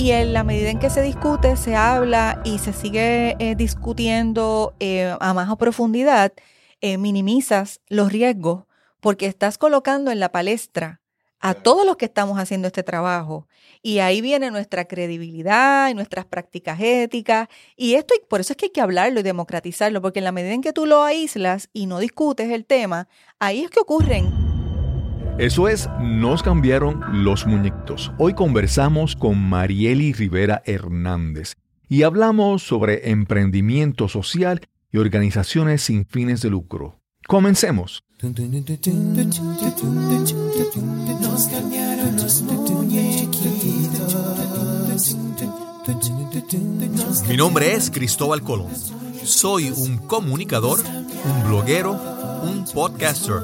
Y en la medida en que se discute, se habla y se sigue eh, discutiendo eh, a más profundidad, eh, minimizas los riesgos porque estás colocando en la palestra a todos los que estamos haciendo este trabajo. Y ahí viene nuestra credibilidad y nuestras prácticas éticas. Y esto, por eso es que hay que hablarlo y democratizarlo, porque en la medida en que tú lo aíslas y no discutes el tema, ahí es que ocurren. Eso es, nos cambiaron los muñequitos. Hoy conversamos con Marieli Rivera Hernández y hablamos sobre emprendimiento social y organizaciones sin fines de lucro. Comencemos. Mi nombre es Cristóbal Colón. Soy un comunicador, un bloguero, un podcaster.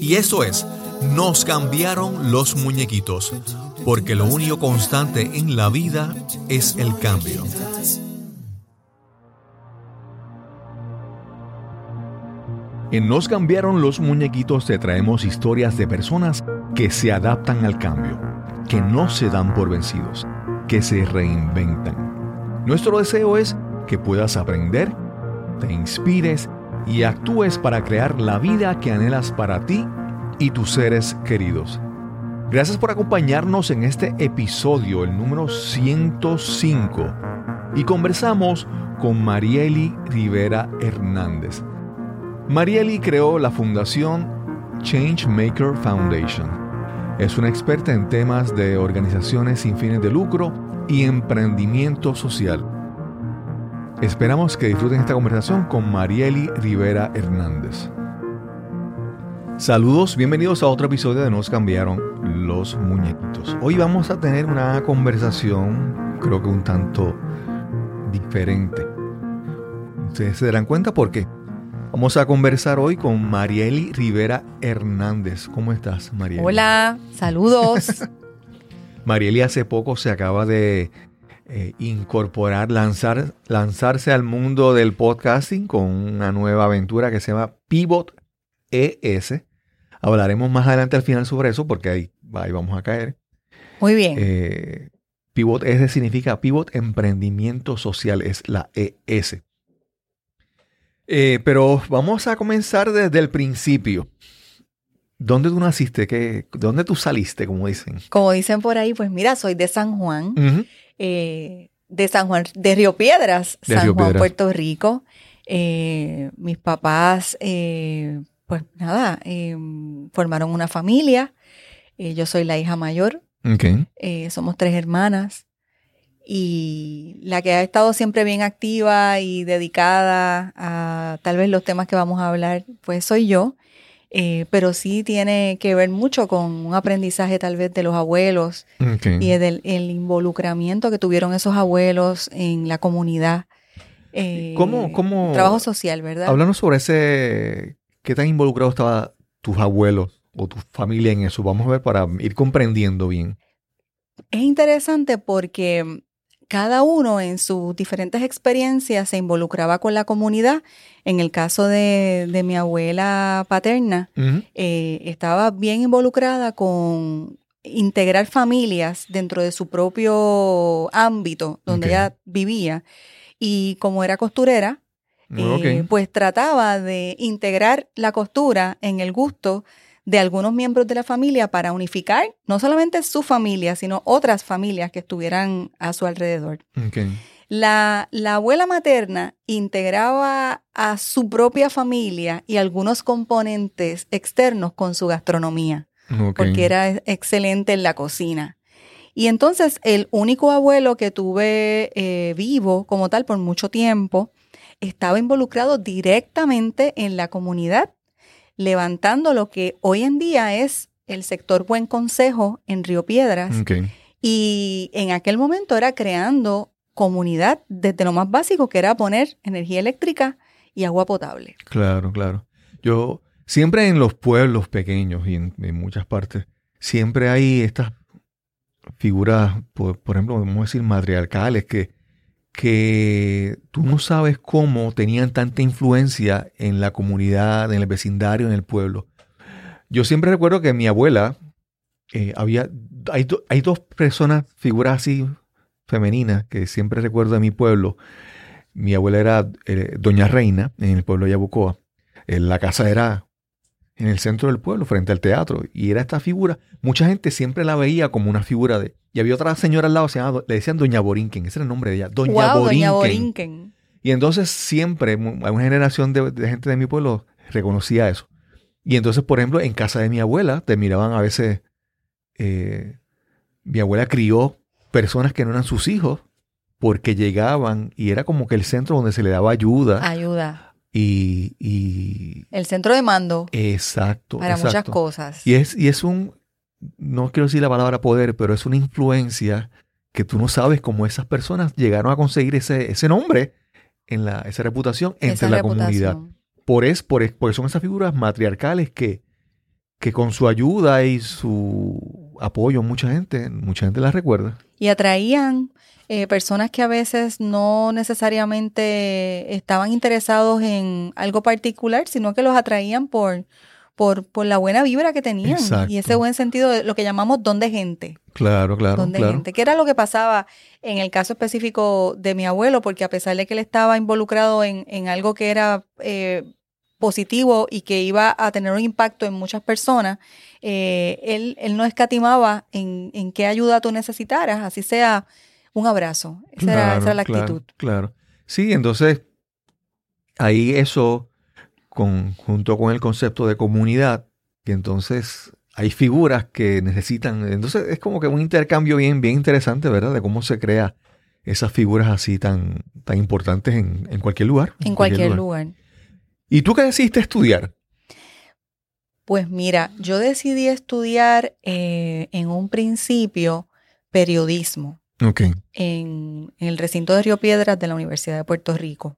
Y eso es, nos cambiaron los muñequitos, porque lo único constante en la vida es el cambio. En Nos cambiaron los muñequitos te traemos historias de personas que se adaptan al cambio, que no se dan por vencidos, que se reinventan. Nuestro deseo es que puedas aprender, te inspires y actúes para crear la vida que anhelas para ti y tus seres queridos. Gracias por acompañarnos en este episodio, el número 105, y conversamos con Marieli Rivera Hernández. Marieli creó la fundación Changemaker Foundation. Es una experta en temas de organizaciones sin fines de lucro y emprendimiento social. Esperamos que disfruten esta conversación con Marieli Rivera Hernández. Saludos, bienvenidos a otro episodio de Nos cambiaron los muñequitos. Hoy vamos a tener una conversación, creo que un tanto diferente. Ustedes se darán cuenta por qué. Vamos a conversar hoy con Marieli Rivera Hernández. ¿Cómo estás, Marieli? Hola, saludos. Marieli hace poco se acaba de eh, incorporar, lanzar, lanzarse al mundo del podcasting con una nueva aventura que se llama Pivot ES. Hablaremos más adelante al final sobre eso porque ahí, ahí vamos a caer. Muy bien. Eh, Pivot ES significa Pivot Emprendimiento Social, es la ES. Eh, pero vamos a comenzar desde el principio. ¿Dónde tú naciste? ¿Qué, ¿Dónde tú saliste, como dicen? Como dicen por ahí, pues mira, soy de San Juan, eh, de San Juan, de Río Piedras, San Juan, Puerto Rico. Eh, mis papás, pues nada, formaron una familia. yo soy la hija mayor. somos tres hermanas y la que ha estado siempre bien activa y dedicada a tal vez los temas que vamos a hablar, pues soy yo. Eh, pero sí tiene que ver mucho con un aprendizaje tal vez de los abuelos y del el involucramiento que tuvieron esos abuelos en la comunidad. Eh, ¿Cómo, cómo, trabajo social, ¿verdad? Hablando sobre ese, ¿qué tan involucrados estaban tus abuelos o tu familia en eso? Vamos a ver para ir comprendiendo bien. Es interesante porque cada uno en sus diferentes experiencias se involucraba con la comunidad. En el caso de, mi abuela paterna, eh, estaba bien involucrada con integrar familias dentro de su propio ámbito donde ella vivía. Y como era costurera, eh, pues trataba de integrar la costura en el gusto de algunos miembros de la familia para unificar no solamente su familia, sino otras familias que estuvieran a su alrededor. La, abuela materna integraba a su propia familia y algunos componentes externos con su gastronomía, porque era excelente en la cocina. Y entonces el único abuelo que tuve eh, vivo como tal por mucho tiempo estaba involucrado directamente en la comunidad levantando lo que hoy en día es el sector Buen Consejo en Río Piedras. Y en aquel momento era creando comunidad desde lo más básico, que era poner energía eléctrica y agua potable. Claro, claro. Yo siempre en los pueblos pequeños y en, muchas partes, siempre hay estas figuras, por, por ejemplo, vamos a decir, matriarcales, que que tú no sabes cómo tenían tanta influencia en la comunidad, en el vecindario, en el pueblo. Yo siempre recuerdo que mi abuela, eh, había, hay, hay, dos personas, figuras así femeninas que siempre recuerdo de mi pueblo. Mi abuela era eh, Doña Reina en el pueblo de Yabucoa. Eh, la casa era en el centro del pueblo, frente al teatro. Y era esta figura. Mucha gente siempre la veía como una figura de. Y había otra señora al lado, se llamaba, le decían Doña Borinquen. Ese era el nombre de ella. Doña, Borinquen. Y entonces siempre, una generación de, gente de mi pueblo reconocía eso. Y entonces, por ejemplo, en casa de mi abuela, te miraban a veces. Eh, mi abuela crió personas que no eran sus hijos porque llegaban y era como que el centro donde se le daba ayuda. Ayuda y, el centro de mando. Exacto. Para muchas cosas. Y es, y es un, no quiero decir la palabra poder, pero es una influencia que tú no sabes cómo esas personas llegaron a conseguir ese, ese nombre, en la, esa reputación entre la comunidad. Por, es, por, porque son esas figuras matriarcales que, que con su ayuda y su apoyo mucha gente, mucha gente las recuerda. Y atraían eh, personas que a veces no necesariamente estaban interesados en algo particular, sino que los atraían por, por, por la buena vibra que tenían y ese buen sentido de lo que llamamos don de gente. Claro, claro. Don de gente. ¿Qué era lo que pasaba en el caso específico de mi abuelo? Porque a pesar de que él estaba involucrado en, en algo que era eh, positivo y que iba a tener un impacto en muchas personas, eh, él, él, no escatimaba en, en qué ayuda tú necesitaras, así sea un abrazo. Esa, era, la actitud. Claro, Sí, entonces ahí eso, con, junto con el concepto de comunidad, que entonces hay figuras que necesitan, entonces es como que un intercambio bien, bien interesante, ¿verdad? De cómo se crea esas figuras así tan, tan importantes en, cualquier lugar. En, cualquier, lugar. ¿Y tú qué decidiste estudiar? Pues mira, yo decidí estudiar eh, en un principio periodismo en, el recinto de Río Piedras de la Universidad de Puerto Rico.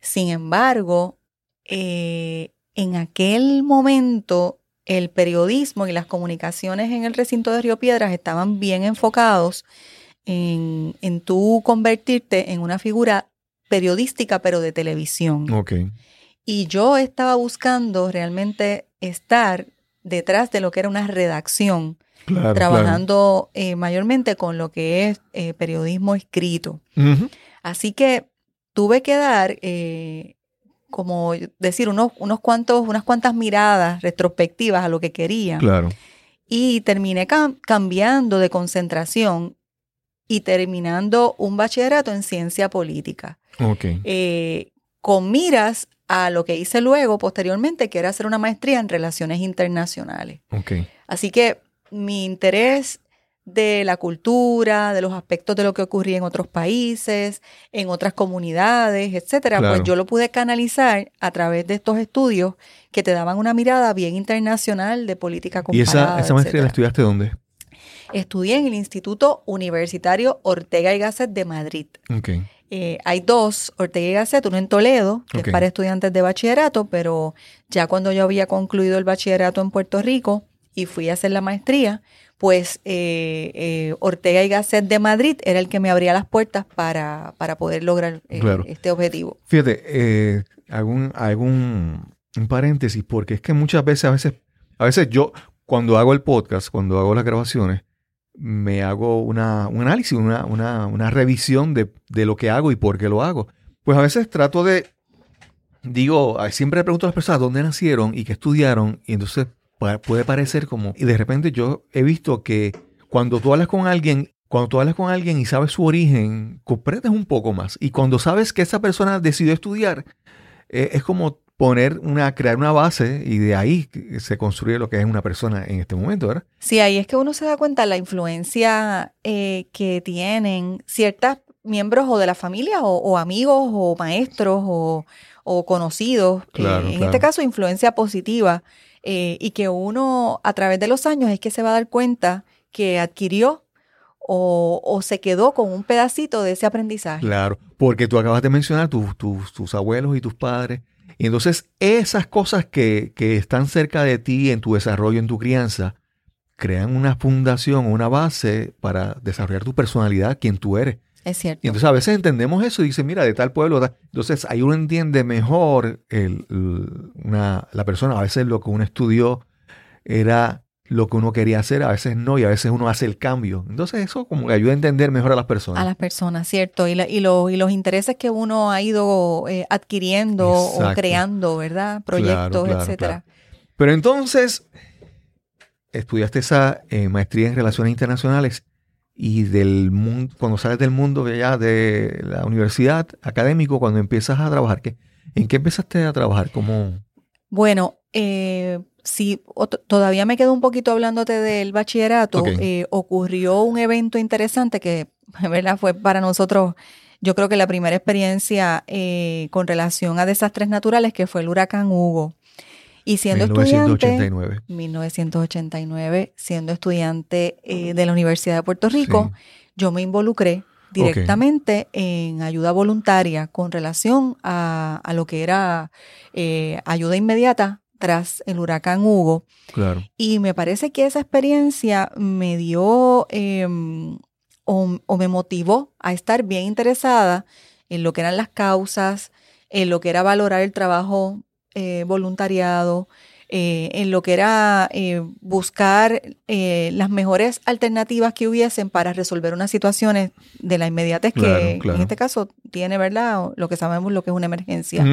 Sin embargo, eh, en aquel momento el periodismo y las comunicaciones en el recinto de Río Piedras estaban bien enfocados en, en tú convertirte en una figura periodística, pero de televisión. Y yo estaba buscando realmente estar detrás de lo que era una redacción trabajando eh, mayormente con lo que es eh, periodismo escrito. Así que tuve que dar, eh, como decir, unos, unos cuantos, unas cuantas miradas retrospectivas a lo que quería. Claro. Y terminé cambiando de concentración y terminando un bachillerato en ciencia política. con miras a lo que hice luego, posteriormente, que era hacer una maestría en relaciones internacionales. Así que mi interés de la cultura, de los aspectos de lo que ocurría en otros países, en otras comunidades, etcétera, pues yo lo pude canalizar a través de estos estudios que te daban una mirada bien internacional de política comparada. ¿Y esa, maestría la estudiaste dónde? Estudié en el Instituto Universitario Ortega y Gasset de Madrid. Eh, hay dos, Ortega y Gasset, uno en Toledo, que es para estudiantes de bachillerato, pero ya cuando yo había concluido el bachillerato en Puerto Rico, y fui a hacer la maestría, pues eh, eh, Ortega y Gasset de Madrid era el que me abría las puertas para, para poder lograr eh, este objetivo. Fíjate, algún, algún un paréntesis, porque es que muchas veces, a veces, a veces yo, cuando hago el podcast, cuando hago las grabaciones, me hago una, un análisis, una, una, una revisión de, de lo que hago y por qué lo hago. Pues a veces trato de, digo, siempre le pregunto a las personas dónde nacieron y qué estudiaron, y entonces puede parecer como... Y de repente yo he visto que cuando tú hablas con alguien, cuando tú hablas con alguien y sabes su origen, comprendes un poco más. Y cuando sabes que esa persona decidió estudiar, eh, es como poner una, crear una base y de ahí se construye lo que es una persona en este momento, ¿verdad? Sí, ahí es que uno se da cuenta de la influencia eh, que tienen ciertos miembros o de la familia o, amigos o maestros o, conocidos. Eh, en este caso, influencia positiva eh, y que uno a través de los años es que se va a dar cuenta que adquirió o, se quedó con un pedacito de ese aprendizaje. Claro, porque tú acabas de mencionar tus abuelos y tus padres. Y entonces esas cosas que, que, están cerca de ti en tu desarrollo, en tu crianza, crean una fundación, una base para desarrollar tu personalidad, quien tú eres. Es cierto. Y entonces a veces entendemos eso y dice, mira, de tal pueblo. Entonces ahí uno entiende mejor el, una, la persona. A veces lo que uno estudió era lo que uno quería hacer, a veces no, y a veces uno hace el cambio. Entonces eso como que ayuda a entender mejor a las personas. A las personas, cierto. Y, y, los intereses que uno ha ido eh, adquiriendo o creando, ¿verdad? Proyectos, etcétera. Pero entonces, estudiaste esa eh, maestría en Relaciones Internacionales y del mundo, cuando sales del mundo ya de la universidad académico, cuando empiezas a trabajar, ¿qué, ¿en qué empezaste a trabajar? como Bueno, eh, si todavía me quedo un poquito hablándote del bachillerato, eh, ocurrió un evento interesante que, ¿verdad? Fue para nosotros, yo creo que la primera experiencia eh, con relación a desastres naturales, que fue el huracán Hugo. Y siendo 1989. estudiante, 1989, siendo estudiante eh, de la Universidad de Puerto Rico, yo me involucré directamente en ayuda voluntaria con relación a, lo que era ayuda inmediata tras el huracán Hugo. Claro. Y me parece que esa experiencia me dio em, o, me motivó a estar bien interesada en lo que eran las causas, en lo que era valorar el trabajo eh, voluntariado, eh, en lo que era eh, buscar las mejores alternativas que hubiesen para resolver unas situaciones de la inmediatez que en este caso tiene, ¿verdad? Lo que sabemos lo que es una emergencia.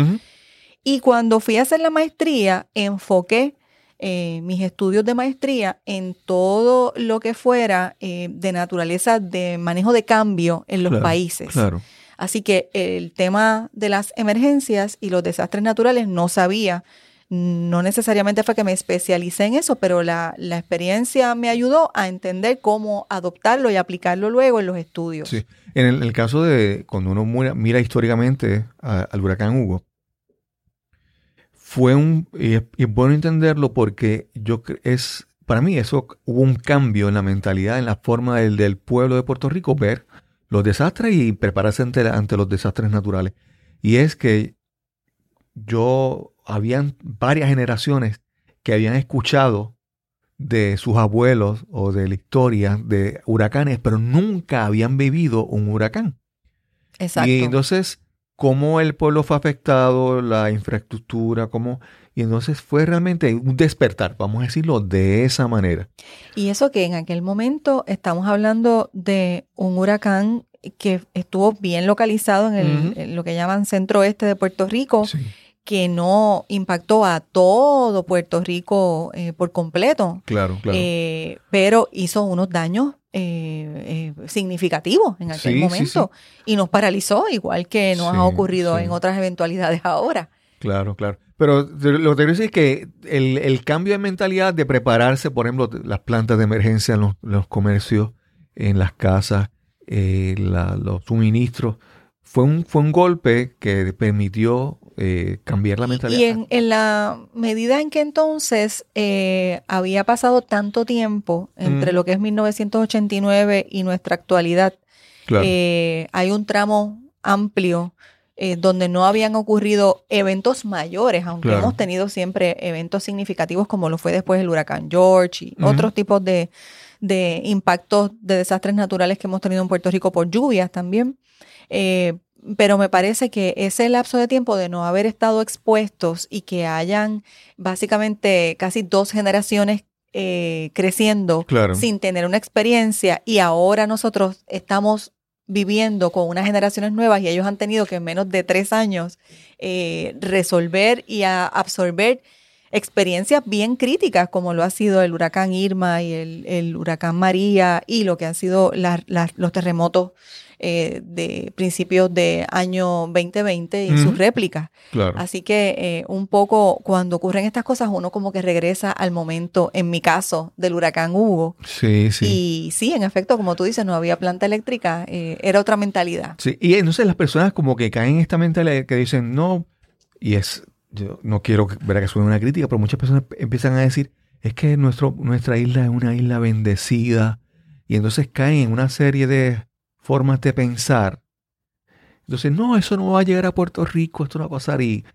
Y cuando fui a hacer la maestría, enfoqué eh, mis estudios de maestría en todo lo que fuera eh, de naturaleza de manejo de cambio en los países. Claro. Así que el tema de las emergencias y los desastres naturales no sabía. No necesariamente fue que me especialicé en eso, pero la, experiencia me ayudó a entender cómo adoptarlo y aplicarlo luego en los estudios. Sí. En el, caso de cuando uno mira, históricamente al huracán Hugo, fue un, y es, bueno entenderlo porque yo es, para mí eso hubo un cambio en la mentalidad, en la forma del pueblo de Puerto Rico ver los desastres y prepararse ante, ante los desastres naturales. Y es que yo, habían varias generaciones que habían escuchado de sus abuelos o de la historia de huracanes, pero nunca habían vivido un huracán. Exacto. Y entonces cómo el pueblo fue afectado, la infraestructura, cómo... Y entonces fue realmente un despertar, vamos a decirlo de esa manera. Y eso que en aquel momento estamos hablando de un huracán que estuvo bien localizado en, el, lo que llaman centro oeste de Puerto Rico, que no impactó a todo Puerto Rico eh, por completo. Claro, claro. Eh, pero hizo unos daños eh, eh, significativo en aquel momento y nos paralizó, igual que nos ha ocurrido en otras eventualidades ahora. Claro, claro. Pero lo que te quiero decir es que el, cambio de mentalidad de prepararse, por ejemplo, las plantas de emergencia en los, comercios, en las casas, eh, los suministros, fue un, fue un golpe que permitió eh, cambiar la mentalidad. Y en, la medida en que entonces eh, había pasado tanto tiempo entre lo que es 1989 y nuestra actualidad, eh, hay un tramo amplio donde no habían ocurrido eventos mayores, aunque hemos tenido siempre eventos significativos como lo fue después el huracán George y otros tipos de, de impactos de desastres naturales que hemos tenido en Puerto Rico por lluvias también. Pero me parece que ese lapso de tiempo de no haber estado expuestos y que hayan básicamente casi dos generaciones eh, creciendo sin tener una experiencia y ahora nosotros estamos viviendo con unas generaciones nuevas y ellos han tenido que en menos de tres años eh, resolver y absorber experiencias bien críticas como lo ha sido el huracán Irma y el, huracán María y lo que han sido los terremotos eh, de principios de año 2020 y sus réplicas. Así que eh, un poco cuando ocurren estas cosas uno como que regresa al momento, en mi caso, del huracán Hugo. Sí, sí. Y sí, en efecto, como tú dices, no había planta eléctrica, eh, era otra mentalidad. Sí, y entonces las personas como que caen en esta mentalidad que dicen, no, y es, yo no quiero ver que suene una crítica, pero muchas personas empiezan a decir, es que nuestro, nuestra isla es una isla bendecida, y entonces caen en una serie de formas de pensar. Entonces, no, eso no va a llegar a Puerto Rico, esto no va a pasar. Y,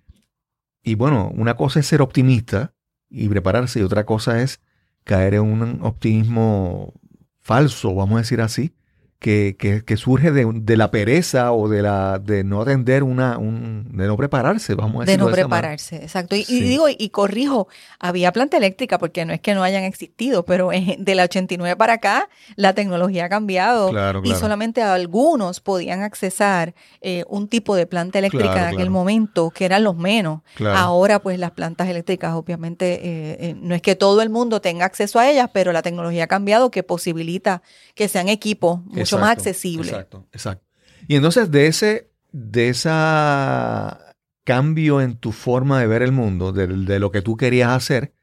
y bueno, una cosa es ser optimista y prepararse, y otra cosa es caer en un optimismo falso, vamos a decir así, que, que, surge de, la pereza o de la de no atender una un, de no prepararse, vamos a decir. De no prepararse, exacto. Y, digo, y corrijo, había planta eléctrica porque no es que no hayan existido, pero de la 89 para acá la tecnología ha cambiado y solamente algunos podían accesar eh, un tipo de planta eléctrica en aquel momento, que eran los menos. Ahora pues las plantas eléctricas obviamente eh, eh, no es que todo el mundo tenga acceso a ellas, pero la tecnología ha cambiado que posibilita que sean equipos mucho más accesibles. Exacto, exacto. Y entonces de ese, de esa cambio en tu forma de ver el mundo, de, lo que tú querías hacer,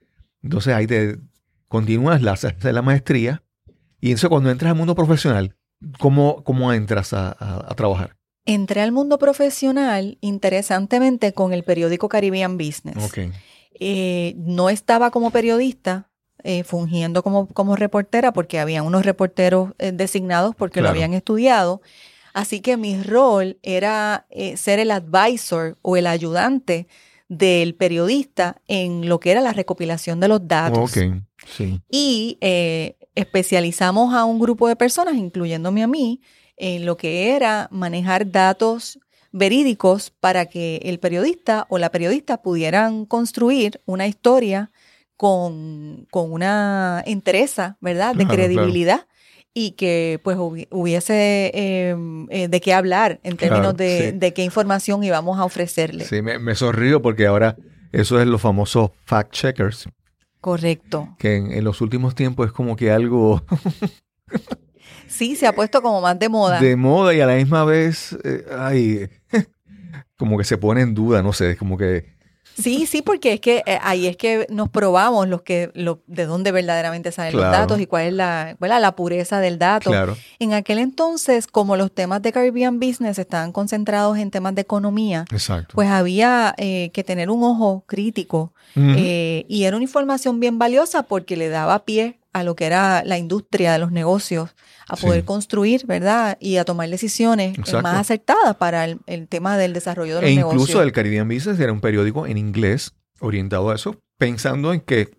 entonces ahí te continúas la, la maestría y eso cuando entras al mundo profesional, ¿cómo, cómo entras a, trabajar? Entré al mundo profesional, interesantemente, con el periódico Caribbean Business. Okay. Eh, no estaba como periodista, eh, fungiendo como, como, reportera, porque había unos reporteros eh, designados porque lo habían estudiado. Así que mi rol era ser el advisor o el ayudante del periodista en lo que era la recopilación de los datos. Okay. Sí. Y especializamos a un grupo de personas, incluyéndome a mí, en lo que era manejar datos verídicos para que el periodista o la periodista pudieran construir una historia con, una entereza, ¿verdad? De credibilidad. Y que pues hubiese em, eh, de qué hablar en términos de, qué información íbamos a ofrecerle. Sí, me, me sonrío porque ahora eso es los famosos fact checkers. Correcto. Que en, los últimos tiempos es como que algo... sí, se ha puesto como más de moda. De moda y a la misma vez, eh, ay, como que se pone en duda, no sé, es como que Sí, sí, porque es que eh, ahí es que nos probamos los que, lo, de dónde verdaderamente salen los datos y cuál es la, la pureza del dato. En aquel entonces, como los temas de Caribbean Business estaban concentrados en temas de economía, pues había eh, que tener un ojo crítico eh, y era una información bien valiosa porque le daba pie a lo que era la industria de los negocios, a poder construir, ¿verdad? Y a tomar decisiones más acertadas para el, tema del desarrollo de los negocios. E incluso el Caribbean Business era un periódico en inglés orientado a eso, pensando en que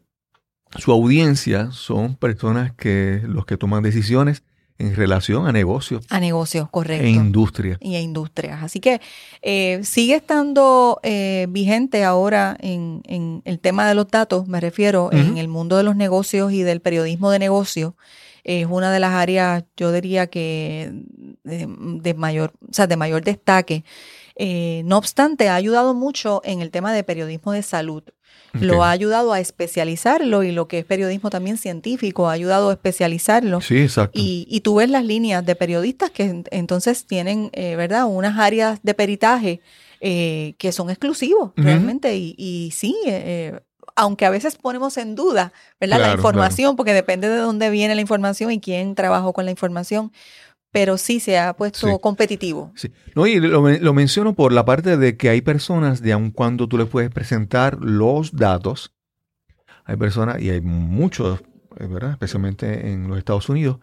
su audiencia son personas que los que toman decisiones en relación a negocios. A negocios, correcto. E industria. Y a industrias. Así que eh, sigue estando eh, vigente ahora en, en, el tema de los datos, me refiero, en el mundo de los negocios y del periodismo de negocios. Es una de las áreas, yo diría que de, mayor, o sea, de mayor destaque. Eh, no obstante, ha ayudado mucho en el tema de periodismo de salud. Lo ha ayudado a especializarlo y lo que es periodismo también científico ha ayudado a especializarlo. Sí, exacto. Y, tú ves las líneas de periodistas que entonces tienen, eh, ¿verdad?, unas áreas de peritaje eh, que son exclusivos realmente. Y, sí, eh, aunque a veces ponemos en duda, ¿verdad?, la información, porque depende de dónde viene la información y quién trabajó con la información pero sí se ha puesto competitivo. Sí. No, y lo, menciono por la parte de que hay personas de aun cuando tú le puedes presentar los datos, hay personas, y hay muchos, ¿verdad? especialmente en los Estados Unidos,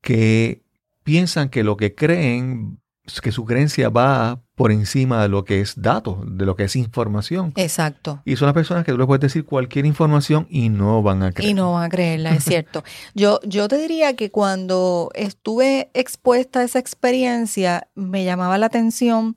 que piensan que lo que creen que su creencia va por encima de lo que es datos, de lo que es información. Exacto. Y son las personas que tú les puedes decir cualquier información y no van a creer. Y no van a creerla, es cierto. Yo, yo te diría que cuando estuve expuesta a esa experiencia, me llamaba la atención,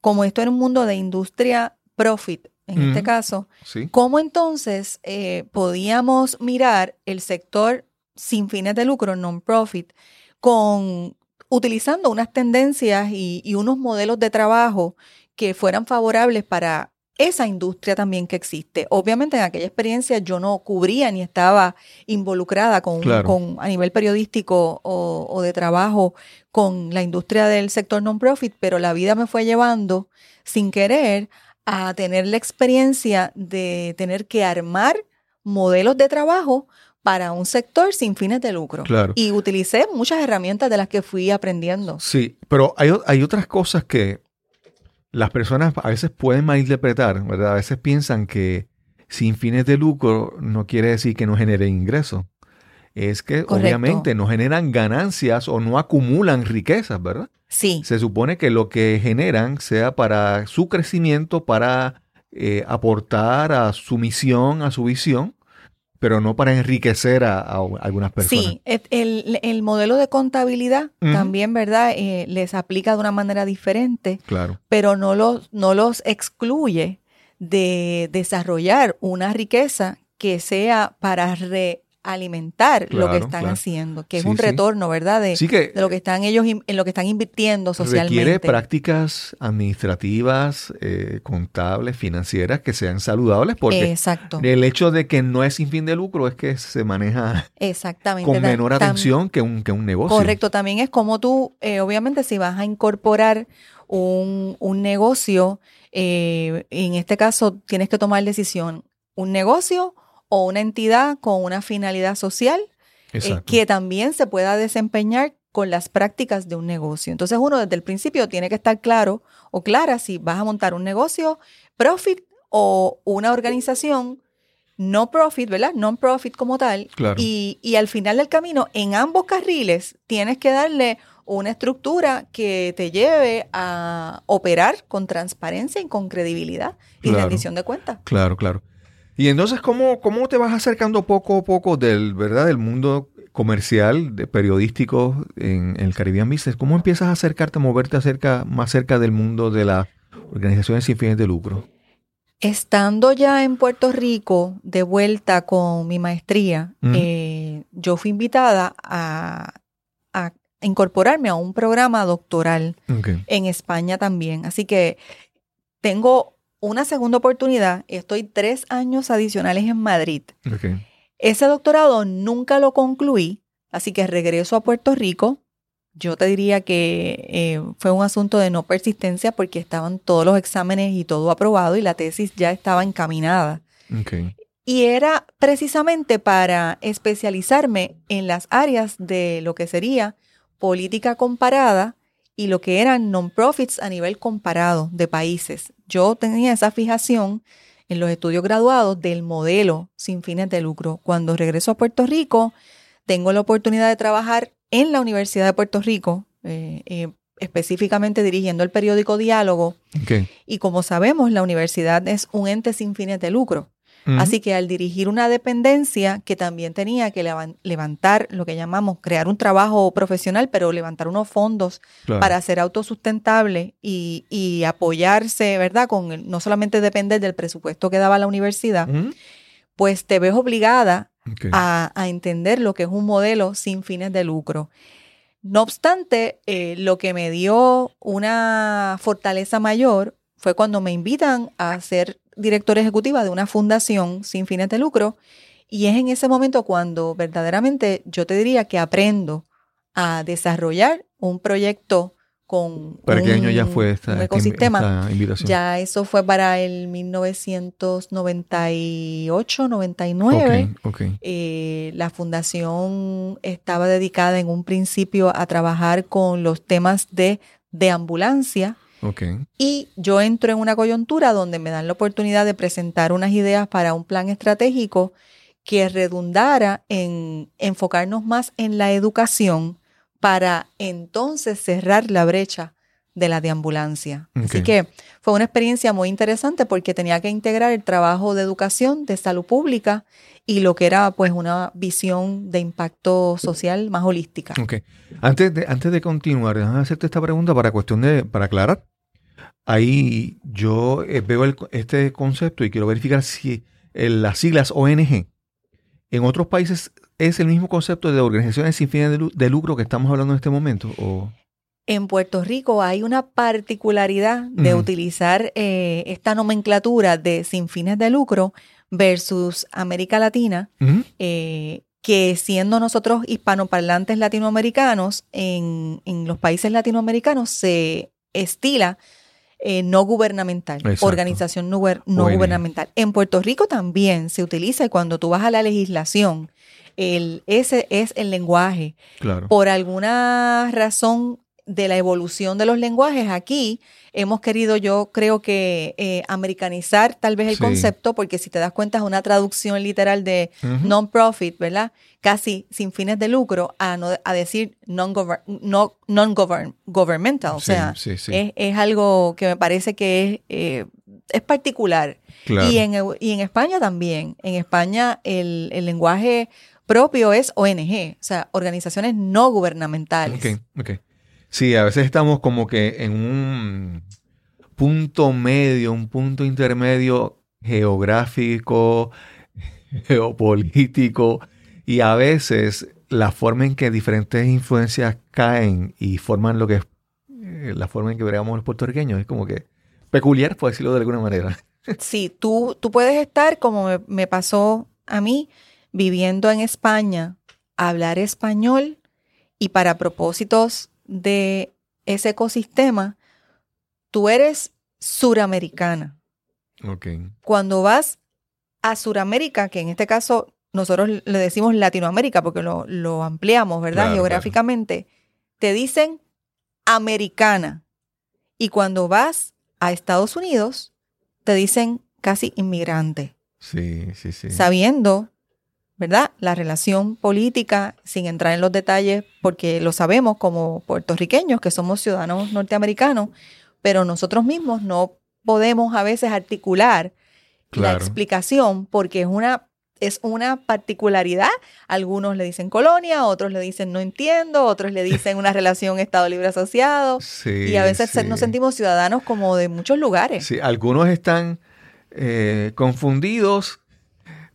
como esto era un mundo de industria profit, en este caso, sí. cómo entonces eh, podíamos mirar el sector sin fines de lucro, non-profit, con utilizando unas tendencias y, unos modelos de trabajo que fueran favorables para esa industria también que existe. Obviamente en aquella experiencia yo no cubría ni estaba involucrada con, con a nivel periodístico o, de trabajo con la industria del sector non-profit, pero la vida me fue llevando sin querer a tener la experiencia de tener que armar modelos de trabajo para un sector sin fines de lucro. Claro. Y utilicé muchas herramientas de las que fui aprendiendo. Sí, pero hay, hay otras cosas que las personas a veces pueden malinterpretar, ¿verdad? A veces piensan que sin fines de lucro no quiere decir que no genere ingresos. Es que obviamente no generan ganancias o no acumulan riquezas, ¿verdad? Sí. Se supone que lo que generan sea para su crecimiento, para eh, aportar a su misión, a su visión, pero no para enriquecer a, algunas personas. Sí, el, modelo de contabilidad también, ¿verdad? Eh, les aplica de una manera diferente, claro. pero no los, no los excluye de desarrollar una riqueza que sea para re, alimentar lo que están haciendo, que es un retorno, ¿verdad? De, lo que están ellos en lo que están invirtiendo socialmente. Requiere prácticas administrativas, eh, contables, financieras que sean saludables, porque Exacto. el hecho de que no es sin fin de lucro es que se maneja Exactamente. con menor atención que un, que un negocio. Correcto, también es como tú, eh, obviamente, si vas a incorporar un, un negocio, eh, en este caso tienes que tomar decisión, un negocio o una entidad con una finalidad social eh, que también se pueda desempeñar con las prácticas de un negocio. Entonces uno desde el principio tiene que estar claro o clara si vas a montar un negocio profit o una organización no profit, ¿verdad? Non-profit como tal. Y, y al final del camino, en ambos carriles, tienes que darle una estructura que te lleve a operar con transparencia y con credibilidad y rendición de cuentas. Claro, claro. Y entonces, ¿cómo, ¿cómo te vas acercando poco a poco del, ¿verdad? del mundo comercial, de periodístico en, el Caribbean Business? ¿Cómo empiezas a acercarte, a moverte acerca, más cerca del mundo de las organizaciones sin fines de lucro? Estando ya en Puerto Rico, de vuelta con mi maestría, eh, yo fui invitada a, incorporarme a un programa doctoral en España también. Así que tengo una segunda oportunidad. Estoy tres años adicionales en Madrid. Ese doctorado nunca lo concluí, así que regreso a Puerto Rico. Yo te diría que eh, fue un asunto de no persistencia porque estaban todos los exámenes y todo aprobado y la tesis ya estaba encaminada. Y era precisamente para especializarme en las áreas de lo que sería política comparada y lo que eran non-profits a nivel comparado de países. Yo tenía esa fijación en los estudios graduados del modelo sin fines de lucro. Cuando regreso a Puerto Rico, tengo la oportunidad de trabajar en la Universidad de Puerto Rico, eh, eh, específicamente dirigiendo el periódico Diálogo. Y como sabemos, la universidad es un ente sin fines de lucro. Así que al dirigir una dependencia que también tenía que levantar lo que llamamos crear un trabajo profesional, pero levantar unos fondos para ser autosustentable y, apoyarse, ¿verdad? Con no solamente depender del presupuesto que daba la universidad, pues te ves obligada a, entender lo que es un modelo sin fines de lucro. No obstante, eh, lo que me dio una fortaleza mayor fue cuando me invitan a ser directora ejecutiva de una fundación sin fines de lucro y es en ese momento cuando verdaderamente yo te diría que aprendo a desarrollar un proyecto con ¿Para qué año ya fue esta, ecosistema. invitación? Ya eso fue para el 1998, 99. Eh, la fundación estaba dedicada en un principio a trabajar con los temas de, de ambulancia y yo entro en una coyuntura donde me dan la oportunidad de presentar unas ideas para un plan estratégico que redundara en enfocarnos más en la educación para entonces cerrar la brecha de la deambulancia. Así que fue una experiencia muy interesante porque tenía que integrar el trabajo de educación, de salud pública y lo que era pues una visión de impacto social más holística. Antes de, antes de continuar, déjame hacerte esta pregunta para cuestión de, para aclarar. Ahí yo eh, veo este concepto y quiero verificar si las siglas ONG en otros países es el mismo concepto de organizaciones sin fines de, lucro que estamos hablando en este momento. ¿o? En Puerto Rico hay una particularidad de utilizar eh, esta nomenclatura de sin fines de lucro versus América Latina, eh, que siendo nosotros hispanoparlantes latinoamericanos, en, en los países latinoamericanos se estila eh, no gubernamental, organización no, gubernamental. En Puerto Rico también se utiliza y cuando tú vas a la legislación, el, ese es el lenguaje. Por alguna razón de la evolución de los lenguajes aquí, hemos querido, yo creo que eh, americanizar tal vez el concepto, porque si te das cuenta es una traducción literal de non-profit, ¿verdad? Casi sin fines de lucro, a, a decir non-governmental. o sea, Es, algo que me parece que es... Eh, es particular. Y, en, y en España también. En España el, lenguaje propio es ONG, o sea, organizaciones no gubernamentales. Sí, a veces estamos como que en un punto medio, un punto intermedio geográfico, geopolítico, y a veces la forma en que diferentes influencias caen y forman lo que es eh, la forma en que veamos los puertorriqueños es como que peculiar, por decirlo de alguna manera. Sí, tú, tú puedes estar, como me, pasó a mí, viviendo en España, hablar español y para propósitos de ese ecosistema, tú eres suramericana. Okay. Cuando vas a Suramérica, que en este caso nosotros le decimos Latinoamérica porque lo, ampliamos, ¿verdad? Geográficamente, te dicen americana. Y cuando vas a Estados Unidos, te dicen casi inmigrante. Sí, sí, sí. Sabiendo, ¿verdad? La relación política, sin entrar en los detalles, porque lo sabemos como puertorriqueños, que somos ciudadanos norteamericanos, pero nosotros mismos no podemos a veces articular la explicación porque es una es una particularidad. Algunos le dicen colonia, otros le dicen no entiendo, otros le dicen una relación Estado Libre Asociado. y a veces nos sentimos ciudadanos como de muchos lugares. Sí, algunos están eh, confundidos,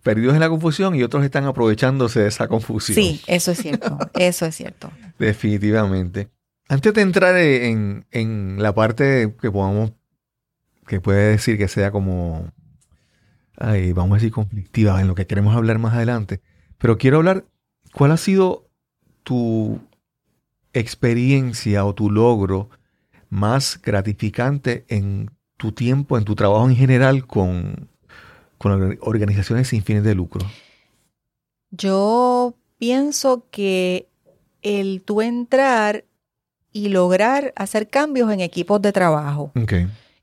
perdidos en la confusión y otros están aprovechándose de esa confusión. Sí, eso es cierto, eso es cierto. Definitivamente. Antes de entrar en, en la parte que podamos, que puede decir que sea como vamos a decir, conflictiva en lo que queremos hablar más adelante. Pero quiero hablar, ¿cuál ha sido tu experiencia o tu logro más gratificante en tu tiempo, en tu trabajo en general con, con organizaciones sin fines de lucro? Yo pienso que el tú entrar y lograr hacer cambios en equipos de trabajo.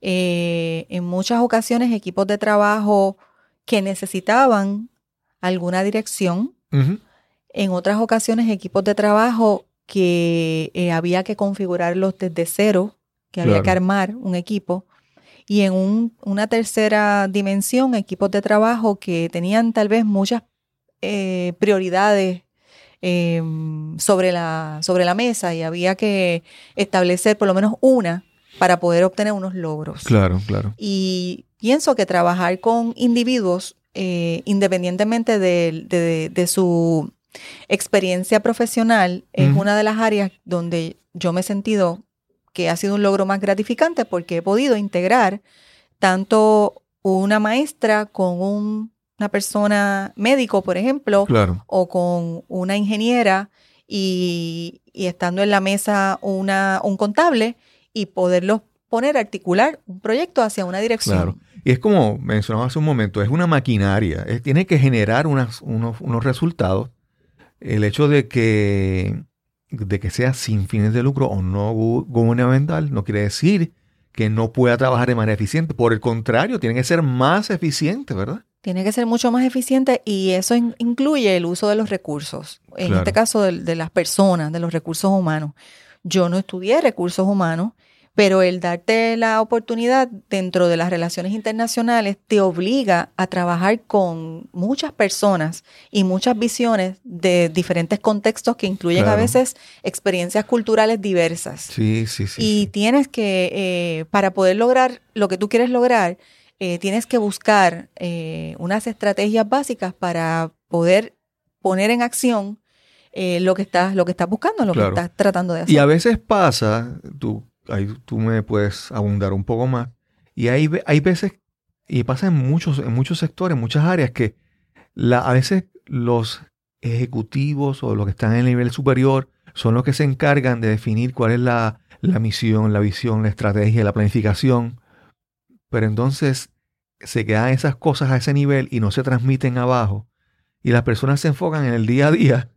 Eh, en muchas ocasiones equipos de trabajo que necesitaban alguna dirección. En otras ocasiones, equipos de trabajo que eh, había que configurarlos desde cero, que había que armar un equipo. Y en una tercera dimensión, equipos de trabajo que tenían tal vez muchas eh, prioridades em, sobre, la, sobre la mesa y había que establecer por lo menos una para poder obtener unos logros. Claro, claro. Y pienso que trabajar con individuos, eh, independientemente de, su experiencia profesional, es una de las áreas donde yo me he sentido que ha sido un logro más gratificante porque he podido integrar tanto una maestra con una persona médico, por ejemplo, o con una ingeniera y, estando en la mesa una, un contable y poderlos poner a articular un proyecto hacia una dirección. Claro. Y es como mencionaba hace un momento, es una maquinaria, tiene que generar unos, unos, resultados. El hecho de que, de que sea sin fines de lucro o no gubernamental no quiere decir que no pueda trabajar de manera eficiente. Por el contrario, tiene que ser más eficiente, ¿verdad? Tiene que ser mucho más eficiente y eso incluye el uso de los recursos, en este caso de las personas, de los recursos humanos. Yo no estudié recursos humanos, pero el darte la oportunidad dentro de las relaciones internacionales te obliga a trabajar con muchas personas y muchas visiones de diferentes contextos que incluyen a veces experiencias culturales diversas. Sí, sí, sí. Y tienes que, eh, para poder lograr lo que tú quieres lograr, eh, tienes que buscar eh, unas estrategias básicas para poder poner en acción lo que estás lo que estás buscando, lo que estás tratando de hacer. Y a veces pasa, tú ahí tú me puedes abundar un poco más. Y hay, hay veces, y pasa en muchos, en muchos sectores, en muchas áreas, que a veces los ejecutivos o los que están en el nivel superior son los que se encargan de definir cuál es la, la misión, la visión, la estrategia, la planificación. Pero entonces se quedan esas cosas a ese nivel y no se transmiten abajo. Y las personas se enfocan en el día a día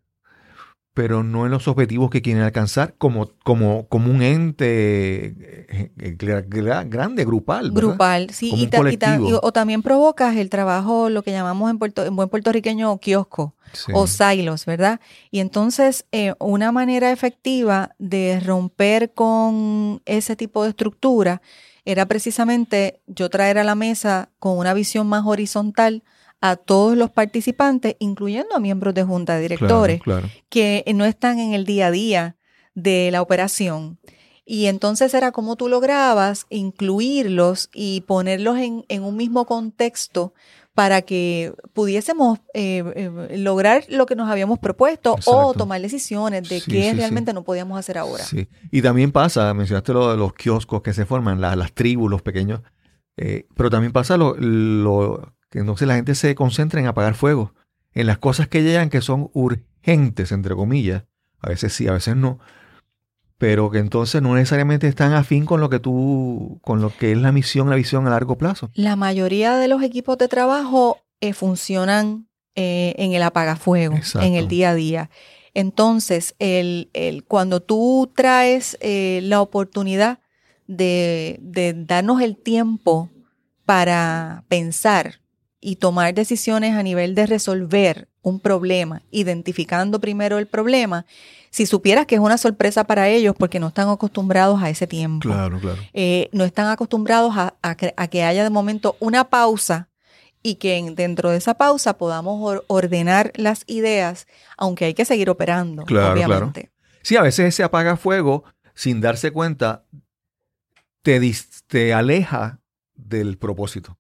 pero no en los objetivos que quieren alcanzar como, como, como un ente eh, eh, grande, grupal. Grupal, sí. y, o también provocas el trabajo, lo que llamamos en, Puerto, en buen puertorriqueño kiosco o silos, ¿verdad? Y entonces eh, una manera efectiva de romper con ese tipo de estructura era precisamente yo traer a la mesa con una visión más horizontal a todos los participantes, incluyendo a miembros de junta de directores, que no están en el día a día de la operación. Y entonces era como tú lograbas incluirlos y ponerlos en, un mismo contexto para que pudiésemos eh, eh, lograr lo que nos habíamos propuesto o tomar decisiones de qué realmente no podíamos hacer ahora. Sí. Y también pasa, mencionaste lo de los kioscos que se forman, las tribus, los pequeños, eh, pero también pasa lo, lo que entonces la gente se concentra en apagar fuego, en las cosas que llegan que son urgentes, entre comillas. A veces sí, a veces no. Pero que entonces no necesariamente están afín con lo que tú, con lo que es la misión, la visión a largo plazo. La mayoría de los equipos de trabajo eh, funcionan eh, en el apagafuego, en el día a día. Entonces, el, el, cuando tú traes eh, la oportunidad de, de darnos el tiempo para pensar y tomar decisiones a nivel de resolver un problema, identificando primero el problema, si supieras que es una sorpresa para ellos porque no están acostumbrados a ese tiempo. Claro, claro. Eh, no están acostumbrados a, que, haya de momento una pausa y que dentro de esa pausa podamos ordenar las ideas, aunque hay que seguir operando, claro, obviamente. Claro. Sí, a veces ese apaga fuego, sin darse cuenta, te, te aleja del propósito.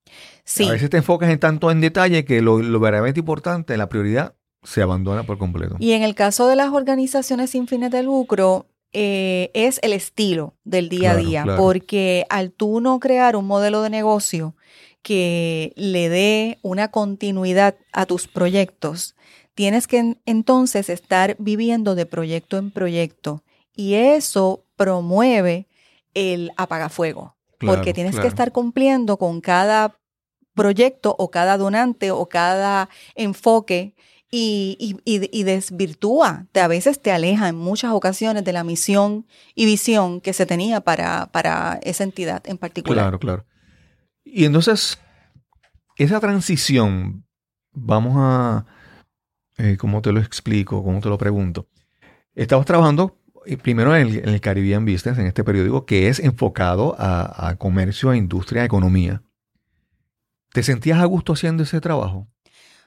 A veces te enfocas en tanto en detalle que lo, verdaderamente importante, la prioridad, se abandona por completo. Y en el caso de las organizaciones sin fines de lucro, eh, es el estilo del día a día, porque al tú no crear un modelo de negocio que le dé una continuidad a tus proyectos, tienes que entonces estar viviendo de proyecto en proyecto y eso promueve el apagafuego porque tienes que estar cumpliendo con cada proyecto o cada donante o cada enfoque y, y, desvirtúa, a veces te aleja en muchas ocasiones de la misión y visión que se tenía para, para esa entidad en particular. Claro, claro. Y entonces, esa transición, vamos a, eh, ¿cómo te lo explico? ¿Cómo te lo pregunto? Estamos trabajando primero en el, Caribbean Business, en este periódico, que es enfocado a, comercio, a industria, a economía. ¿Te sentías a gusto haciendo ese trabajo?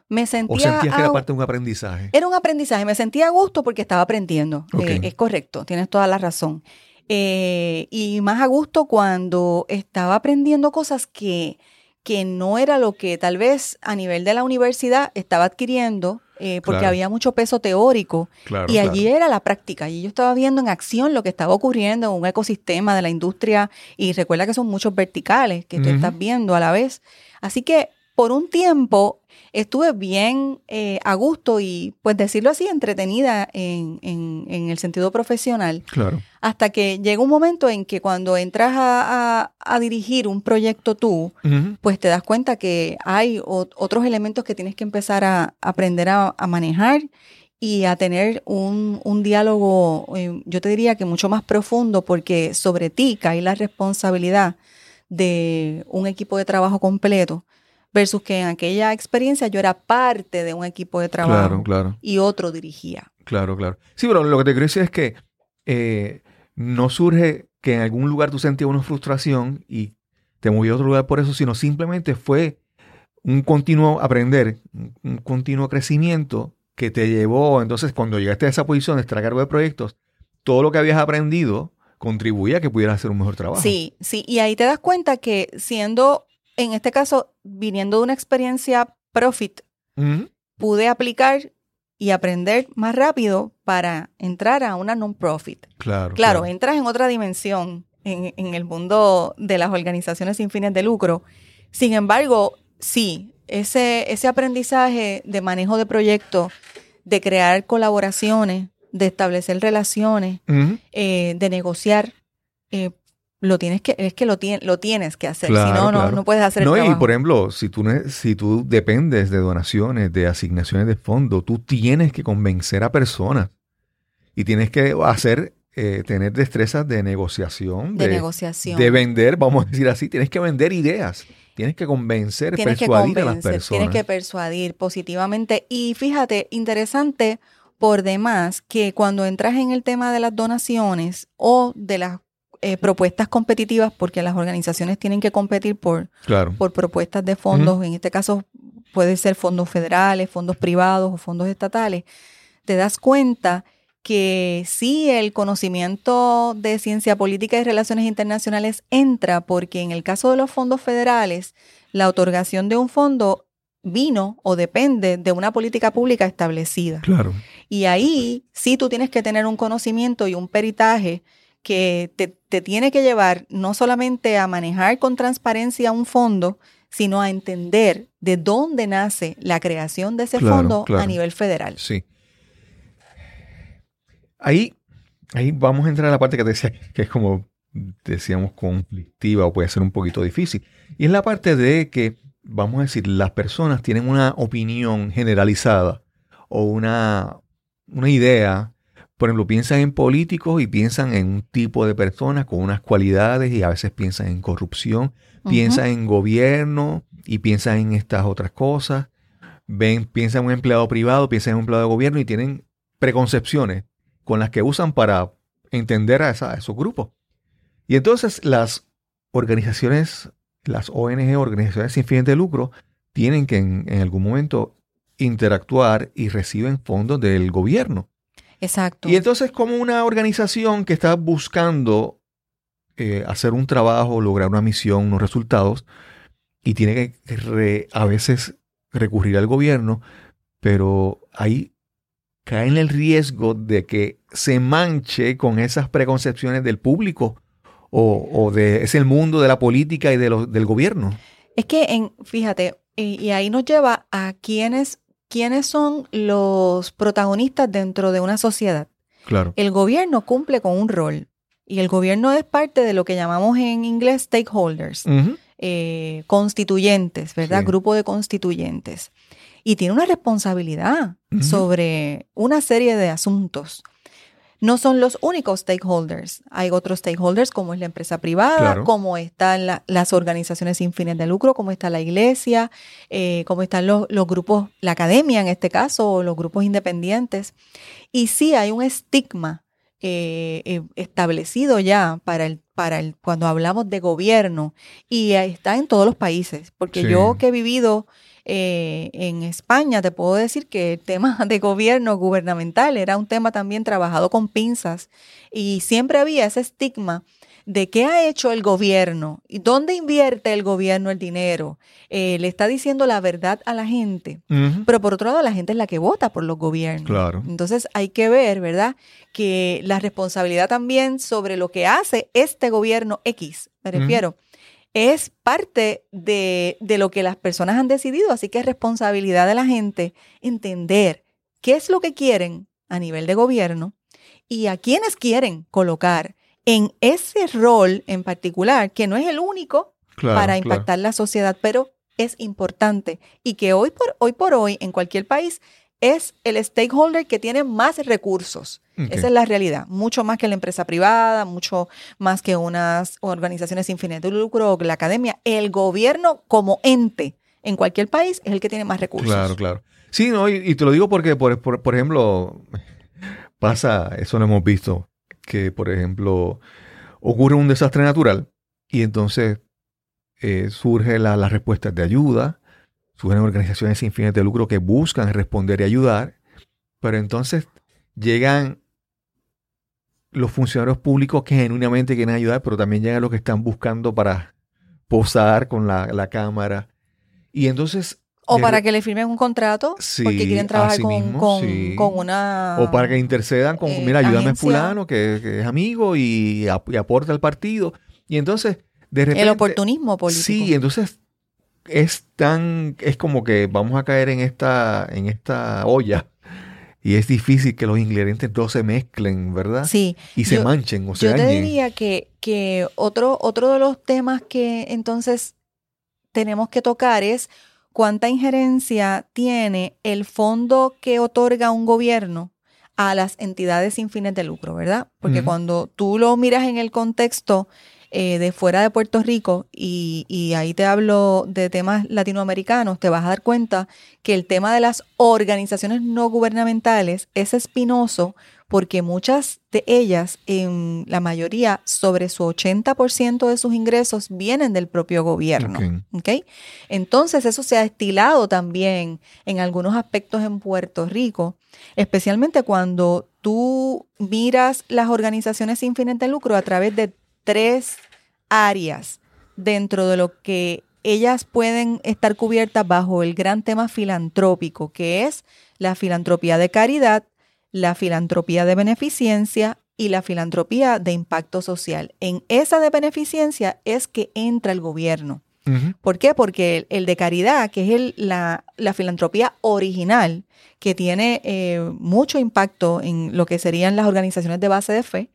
Me sentía. ¿O sentías que era parte de un aprendizaje? Era un aprendizaje. Me sentía a gusto porque estaba aprendiendo. Eh, es correcto, tienes toda la razón. Eh, y más a gusto cuando estaba aprendiendo cosas que, que no era lo que tal vez a nivel de la universidad estaba adquiriendo eh, porque había mucho peso teórico y allí era la práctica. Y yo estaba viendo en acción lo que estaba ocurriendo en un ecosistema de la industria y recuerda que son muchos verticales que tú estás viendo a la vez. Así que por un tiempo estuve bien eh, a gusto y, pues decirlo así, entretenida en, en, el sentido profesional. Claro. Hasta que llega un momento en que cuando entras a, dirigir un proyecto tú, pues te das cuenta que hay otros elementos que tienes que empezar a aprender a, manejar y a tener un, un diálogo, eh, yo te diría que mucho más profundo, porque sobre ti cae la responsabilidad de un equipo de trabajo completo versus que en aquella experiencia yo era parte de un equipo de trabajo y otro dirigía. Claro, claro. Sí, pero lo que te quiero decir es que eh, no surge que en algún lugar tú sentías una frustración y te movió a otro lugar por eso, sino simplemente fue un continuo aprender, un, continuo crecimiento que te llevó, entonces cuando llegaste a esa posición de estar a cargo de proyectos, todo lo que habías aprendido contribuía a que pudieras hacer un mejor trabajo. Sí, sí, y ahí te das cuenta que siendo en este caso, viniendo de una experiencia profit, pude aplicar y aprender más rápido para entrar a una non-profit. Claro, claro, entras en otra dimensión en, el mundo de las organizaciones sin fines de lucro. Sin embargo, sí, ese, ese aprendizaje de manejo de proyectos, de crear colaboraciones, de establecer relaciones, eh, de negociar, eh, lo tienes que, es que lo, lo tienes que hacer, si no, no, puedes hacer no, el y por ejemplo, si tú, si tú dependes de donaciones, de asignaciones de fondo, tú tienes que convencer a personas Y tienes que hacer, eh, tener destrezas de negociación. De, negociación. De vender, vamos a decir así. Tienes que vender ideas. Tienes que convencer, persuadir a las personas. Tienes que persuadir positivamente. Y fíjate, interesante por demás que cuando entras en el tema de las donaciones o de las eh, propuestas competitivas, porque las organizaciones tienen que competir por, por propuestas de fondos, en este caso puede ser fondos federales, fondos privados o fondos estatales, te das cuenta que sí el conocimiento de ciencia política y relaciones internacionales entra porque en el caso de los fondos federales, la otorgación de un fondo vino o depende de una política pública establecida. Claro. Y ahí sí tú tienes que tener un conocimiento y un peritaje que te, tiene que llevar no solamente a manejar con transparencia un fondo, sino a entender de dónde nace la creación de ese fondo a nivel federal. Sí. Ahí, ahí vamos a entrar a la parte que decía que es como decíamos conflictiva o puede ser un poquito difícil. Y es la parte de que, vamos a decir, las personas tienen una opinión generalizada o una, una idea. Por ejemplo, piensan en políticos y piensan en un tipo de personas con unas cualidades y a veces piensan en corrupción, piensan en gobierno y piensan en estas otras cosas. Ven, piensan en un empleado privado, piensan en un empleado de gobierno y tienen preconcepciones con las que usan para entender a, esos grupos. Y entonces las organizaciones, las ONG, organizaciones sin fines de lucro, tienen que en, algún momento interactuar y reciben fondos del gobierno. Exacto. Y entonces como una organización que está buscando eh, hacer un trabajo, lograr una misión, unos resultados, y tiene que a veces recurrir al gobierno, pero hay cae en el riesgo de que se manche con esas preconcepciones del público o, de es el mundo de la política y de del gobierno. Es que, en, fíjate, y, ahí nos lleva a quiénes, quiénes son los protagonistas dentro de una sociedad. Claro. El gobierno cumple con un rol y el gobierno es parte de lo que llamamos en inglés stakeholders, eh, constituyentes, ¿verdad? Grupo de constituyentes y tiene una responsabilidad sobre una serie de asuntos. No son los únicos stakeholders. Hay otros stakeholders como es la empresa privada, como están las organizaciones sin fines de lucro, como está la iglesia, eh, como están los, grupos, la academia en este caso, o los grupos independientes. Y sí hay un estigma eh, eh, establecido ya para el, para el, cuando hablamos de gobierno y está en todos los países, porque yo que he vivido eh, en España te puedo decir que el tema de gobierno gubernamental era un tema también trabajado con pinzas y siempre había ese estigma de qué ha hecho el gobierno y dónde invierte el gobierno el dinero. Eh, le está diciendo la verdad a la gente, pero por otro lado la gente es la que vota por los gobiernos. Claro. Entonces hay que ver, ¿verdad? Que la responsabilidad también sobre lo que hace este gobierno X, me refiero, es parte de, lo que las personas han decidido, así que es responsabilidad de la gente entender qué es lo que quieren a nivel de gobierno y a quiénes quieren colocar en ese rol en particular, que no es el único para impactar la sociedad, pero es importante y que hoy por hoy, por hoy en cualquier país es el stakeholder que tiene más recursos. Esa es la realidad. Mucho más que la empresa privada, mucho más que unas organizaciones sin fines de lucro o la academia. El gobierno como ente en cualquier país es el que tiene más recursos. Claro, claro. Sí, no, y, te lo digo porque, por, por, ejemplo, pasa, eso lo hemos visto, que por ejemplo ocurre un desastre natural y entonces eh, surge la, las respuestas de ayuda, surgen organizaciones sin fines de lucro que buscan responder y ayudar, pero entonces llegan los funcionarios públicos que genuinamente quieren ayudar, pero también llegan los que están buscando para posar con la, cámara. Y entonces... O para que le firmen un contrato, porque quieren trabajar con, una... O para que intercedan con, eh, mira, ayúdame a fulano, que, es amigo y, aporta al partido. Y entonces, de repente... El oportunismo político. Sí, entonces es tan... Es como que vamos a caer en esta, en esta olla y es difícil que los ingredientes no se mezclen, ¿verdad? Sí. Y se manchen o se Yo te diría que, que otro, otro de los temas que entonces tenemos que tocar es cuánta injerencia tiene el fondo que otorga un gobierno a las entidades sin fines de lucro, ¿verdad? Porque cuando tú lo miras en el contexto eh, de fuera de Puerto Rico, y, y, ahí te hablo de temas latinoamericanos, te vas a dar cuenta que el tema de las organizaciones no gubernamentales es espinoso porque muchas de ellas, en la mayoría, sobre su 80% de sus ingresos vienen del propio gobierno. Entonces, eso se ha estilado también en algunos aspectos en Puerto Rico, especialmente cuando tú miras las organizaciones sin fines de lucro a través de tres áreas dentro de lo que ellas pueden estar cubiertas bajo el gran tema filantrópico, que es la filantropía de caridad, la filantropía de beneficencia y la filantropía de impacto social. En esa de beneficencia es que entra el gobierno. ¿Por qué? Porque el, de caridad, que es el, la, filantropía original, que tiene eh, mucho impacto en lo que serían las organizaciones de base de fe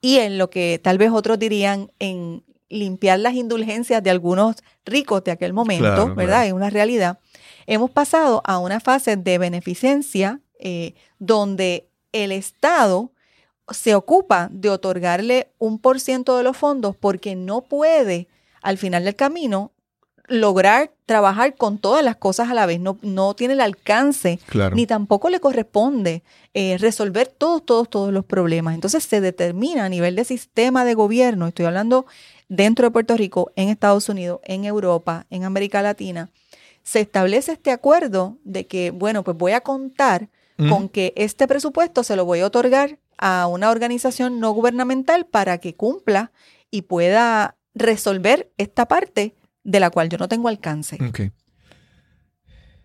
y en lo que tal vez otros dirían en limpiar las indulgencias de algunos ricos de aquel momento, ¿verdad? Es una realidad. Hemos pasado a una fase de beneficencia eh, donde el Estado se ocupa de otorgarle un por ciento de los fondos porque no puede al final del camino lograr trabajar con todas las cosas a la vez, no, no tiene el alcance, ni tampoco le corresponde eh, resolver todos, todos, todos los problemas. Entonces se determina a nivel de sistema de gobierno, estoy hablando dentro de Puerto Rico, en Estados Unidos, en Europa, en América Latina, se establece este acuerdo de que, bueno, pues voy a contar con que este presupuesto se lo voy a otorgar a una organización no gubernamental para que cumpla y pueda resolver esta parte de la cual yo no tengo alcance.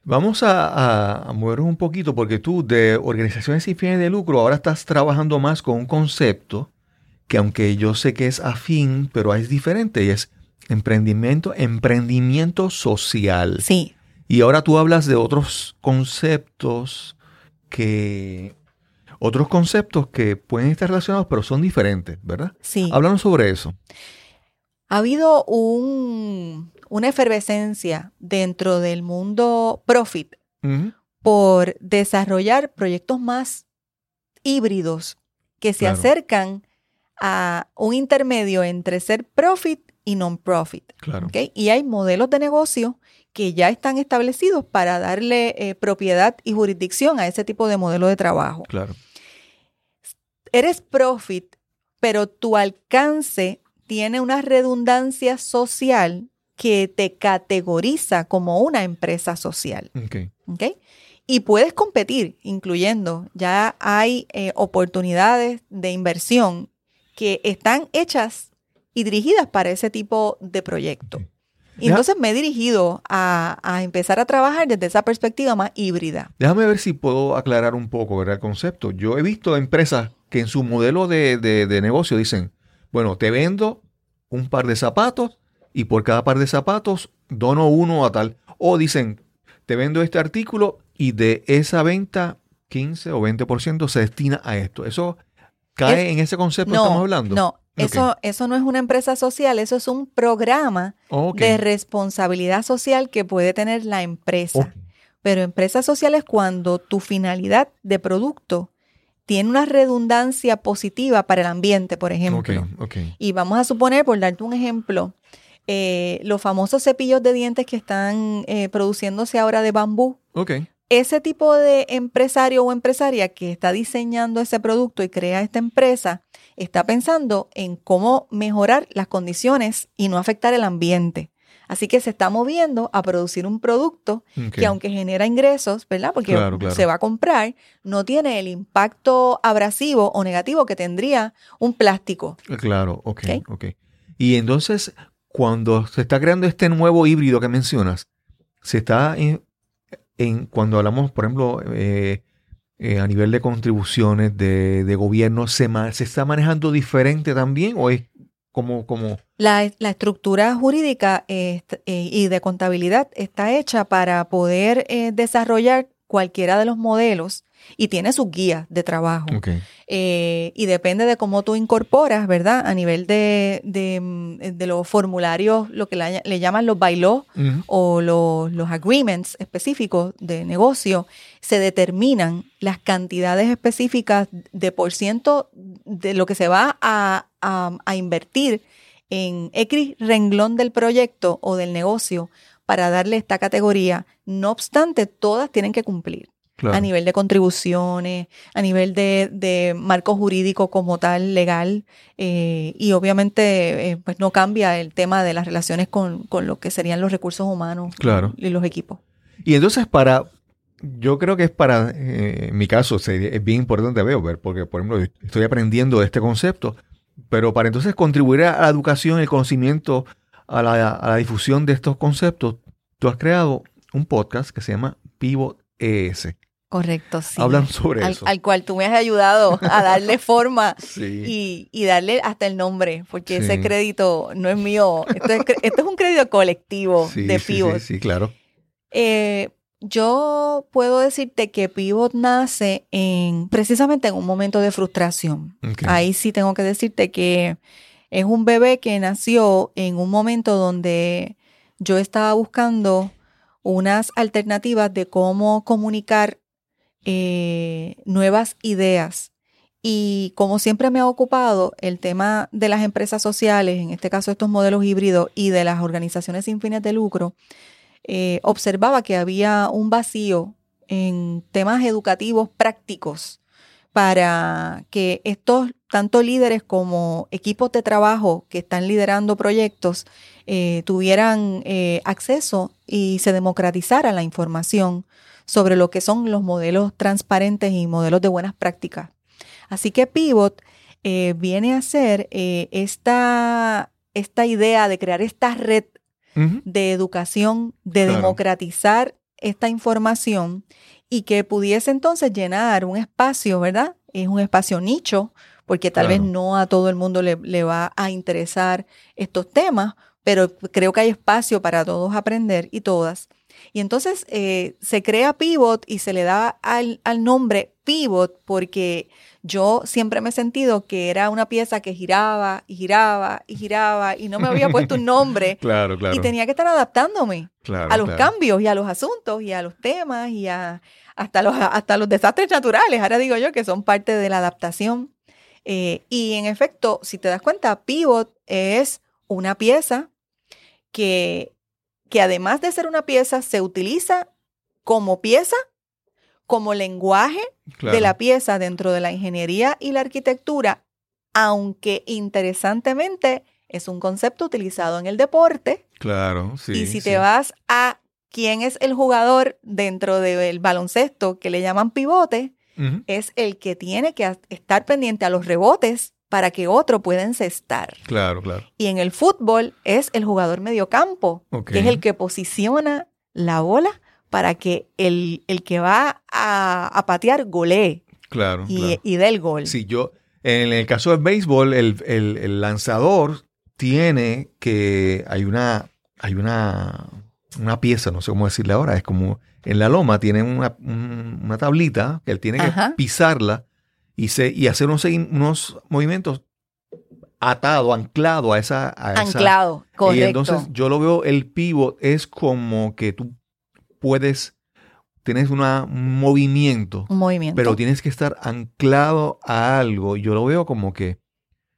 Vamos a, a, movernos un poquito porque tú de organizaciones sin fines de lucro ahora estás trabajando más con un concepto que aunque yo sé que es afín, pero es diferente y es emprendimiento, emprendimiento social. Sí. Y ahora tú hablas de otros conceptos que otros conceptos que pueden estar relacionados, pero son diferentes, ¿verdad? Sí. Háblanos sobre eso. Ha habido una efervescencia dentro del mundo profit por desarrollar proyectos más híbridos que se acercan a un intermedio entre ser profit y non-profit. Claro. Y hay modelos de negocio que ya están establecidos para darle eh, propiedad y jurisdicción a ese tipo de modelo de trabajo. Claro. Eres profit, pero tu alcance tiene una redundancia social que te categoriza como una empresa social. Okay. ¿Okay? Y puedes competir, incluyendo, ya hay eh, oportunidades de inversión que están hechas y dirigidas para ese tipo de proyecto. Y entonces me he dirigido a, empezar a trabajar desde esa perspectiva más híbrida. Déjame ver si puedo aclarar un poco el concepto. Yo he visto empresas que en su modelo de, negocio dicen, bueno, te vendo un par de zapatos y por cada par de zapatos dono uno a tal. O dicen, te vendo este artículo y de esa venta 15 o 20% se destina a esto. ¿Eso cae en ese concepto que estamos hablando? No, eso, eso no es una empresa social, eso es un programa de responsabilidad social que puede tener la empresa. Pero empresas sociales cuando tu finalidad de producto tiene una redundancia positiva para el ambiente, por ejemplo. Y vamos a suponer, por darte un ejemplo, eh, los famosos cepillos de dientes que están eh, produciéndose ahora de bambú. Ese tipo de empresario o empresaria que está diseñando ese producto y crea esta empresa, está pensando en cómo mejorar las condiciones y no afectar el ambiente. Así que se está moviendo a producir un producto que aunque genera ingresos, ¿verdad? Porque se va a comprar, no tiene el impacto abrasivo o negativo que tendría un plástico. Claro, ok, ok. Y entonces, cuando se está creando este nuevo híbrido que mencionas, se está en, cuando hablamos, por ejemplo, eh, eh, a nivel de contribuciones de, gobierno, ¿se, ¿se está manejando diferente también o es como... como... La, estructura jurídica eh, y de contabilidad está hecha para poder desarrollar cualquiera de los modelos y tiene sus guías de trabajo. Eh, y depende de cómo tú incorporas, ¿verdad? A nivel de, de, mm, los formularios, lo que le, llaman los bylaws o los, los agreements específicos de negocio, se determinan las cantidades específicas de por ciento de lo que se va a, a invertir en X renglón del proyecto o del negocio para darle esta categoría. No obstante, todas tienen que cumplir. A nivel de contribuciones, a nivel de, marco jurídico como tal, legal, eh, y obviamente eh, pues no cambia el tema de las relaciones con, lo que serían los recursos humanos y los equipos. Y entonces para, yo creo que es para, eh, en mi caso, es bien importante veo ver, porque por ejemplo estoy aprendiendo de este concepto, pero para entonces contribuir a la educación, el conocimiento, a la, a la difusión de estos conceptos, tú has creado un podcast que se llama Pivot ES. Correcto, sí. Hablan sobre al, eso. Al cual tú me has ayudado a darle forma y, darle hasta el nombre, porque ese crédito no es mío. Esto es, un crédito colectivo de Pivot. Sí, sí, claro. Eh, yo puedo decirte que Pivot nace en precisamente en un momento de frustración. Ahí sí tengo que decirte que es un bebé que nació en un momento donde yo estaba buscando unas alternativas de cómo comunicar eh, nuevas ideas. Y como siempre me ha ocupado el tema de las empresas sociales, en este caso estos modelos híbridos y de las organizaciones sin fines de lucro, eh, observaba que había un vacío en temas educativos prácticos para que estos tanto líderes como equipos de trabajo que están liderando proyectos eh, tuvieran acceso y se democratizara la información sobre lo que son los modelos transparentes y modelos de buenas prácticas. Así que Pivot eh, viene a ser eh, esta, esta, idea de crear esta red de educación, de democratizar esta información y que pudiese entonces llenar un espacio, ¿verdad? Es un espacio nicho, porque tal vez no a todo el mundo le, le, va a interesar estos temas, pero creo que hay espacio para todos aprender y todas. Y entonces eh, se crea Pivot y se le da al, nombre Pivot porque yo siempre me he sentido que era una pieza que giraba y giraba y giraba y no me había puesto un nombre. claro, claro. Y tenía que estar adaptándome a los cambios y a los asuntos y a los temas y a, hasta, los, hasta los desastres naturales. Ahora digo yo que son parte de la adaptación. Eh, y en efecto, si te das cuenta, Pivot es una pieza que que además de ser una pieza, se utiliza como pieza, como lenguaje de la pieza dentro de la ingeniería y la arquitectura, aunque interesantemente es un concepto utilizado en el deporte. Claro, sí. Y si te vas a quién es el jugador dentro del baloncesto que le llaman pivote, es el que tiene que estar pendiente a los rebotes para que otro pueda encestar. Claro, claro. Y en el fútbol es el jugador mediocampo, que es el que posiciona la bola para que el, el que va a, patear golee. Claro y, y dé el gol. Sí, yo, en el caso del béisbol, el, lanzador tiene que, hay una, hay una, una pieza, no sé cómo decirle ahora, es como en la loma tiene una, una tablita que él tiene que pisarla y, se, y hacer unos, unos movimientos atado, anclado a esa... anclado, correcto. Y entonces yo lo veo, el pivot es como que tú puedes, tienes una, un movimiento. Un movimiento. Pero tienes que estar anclado a algo. Yo lo veo como que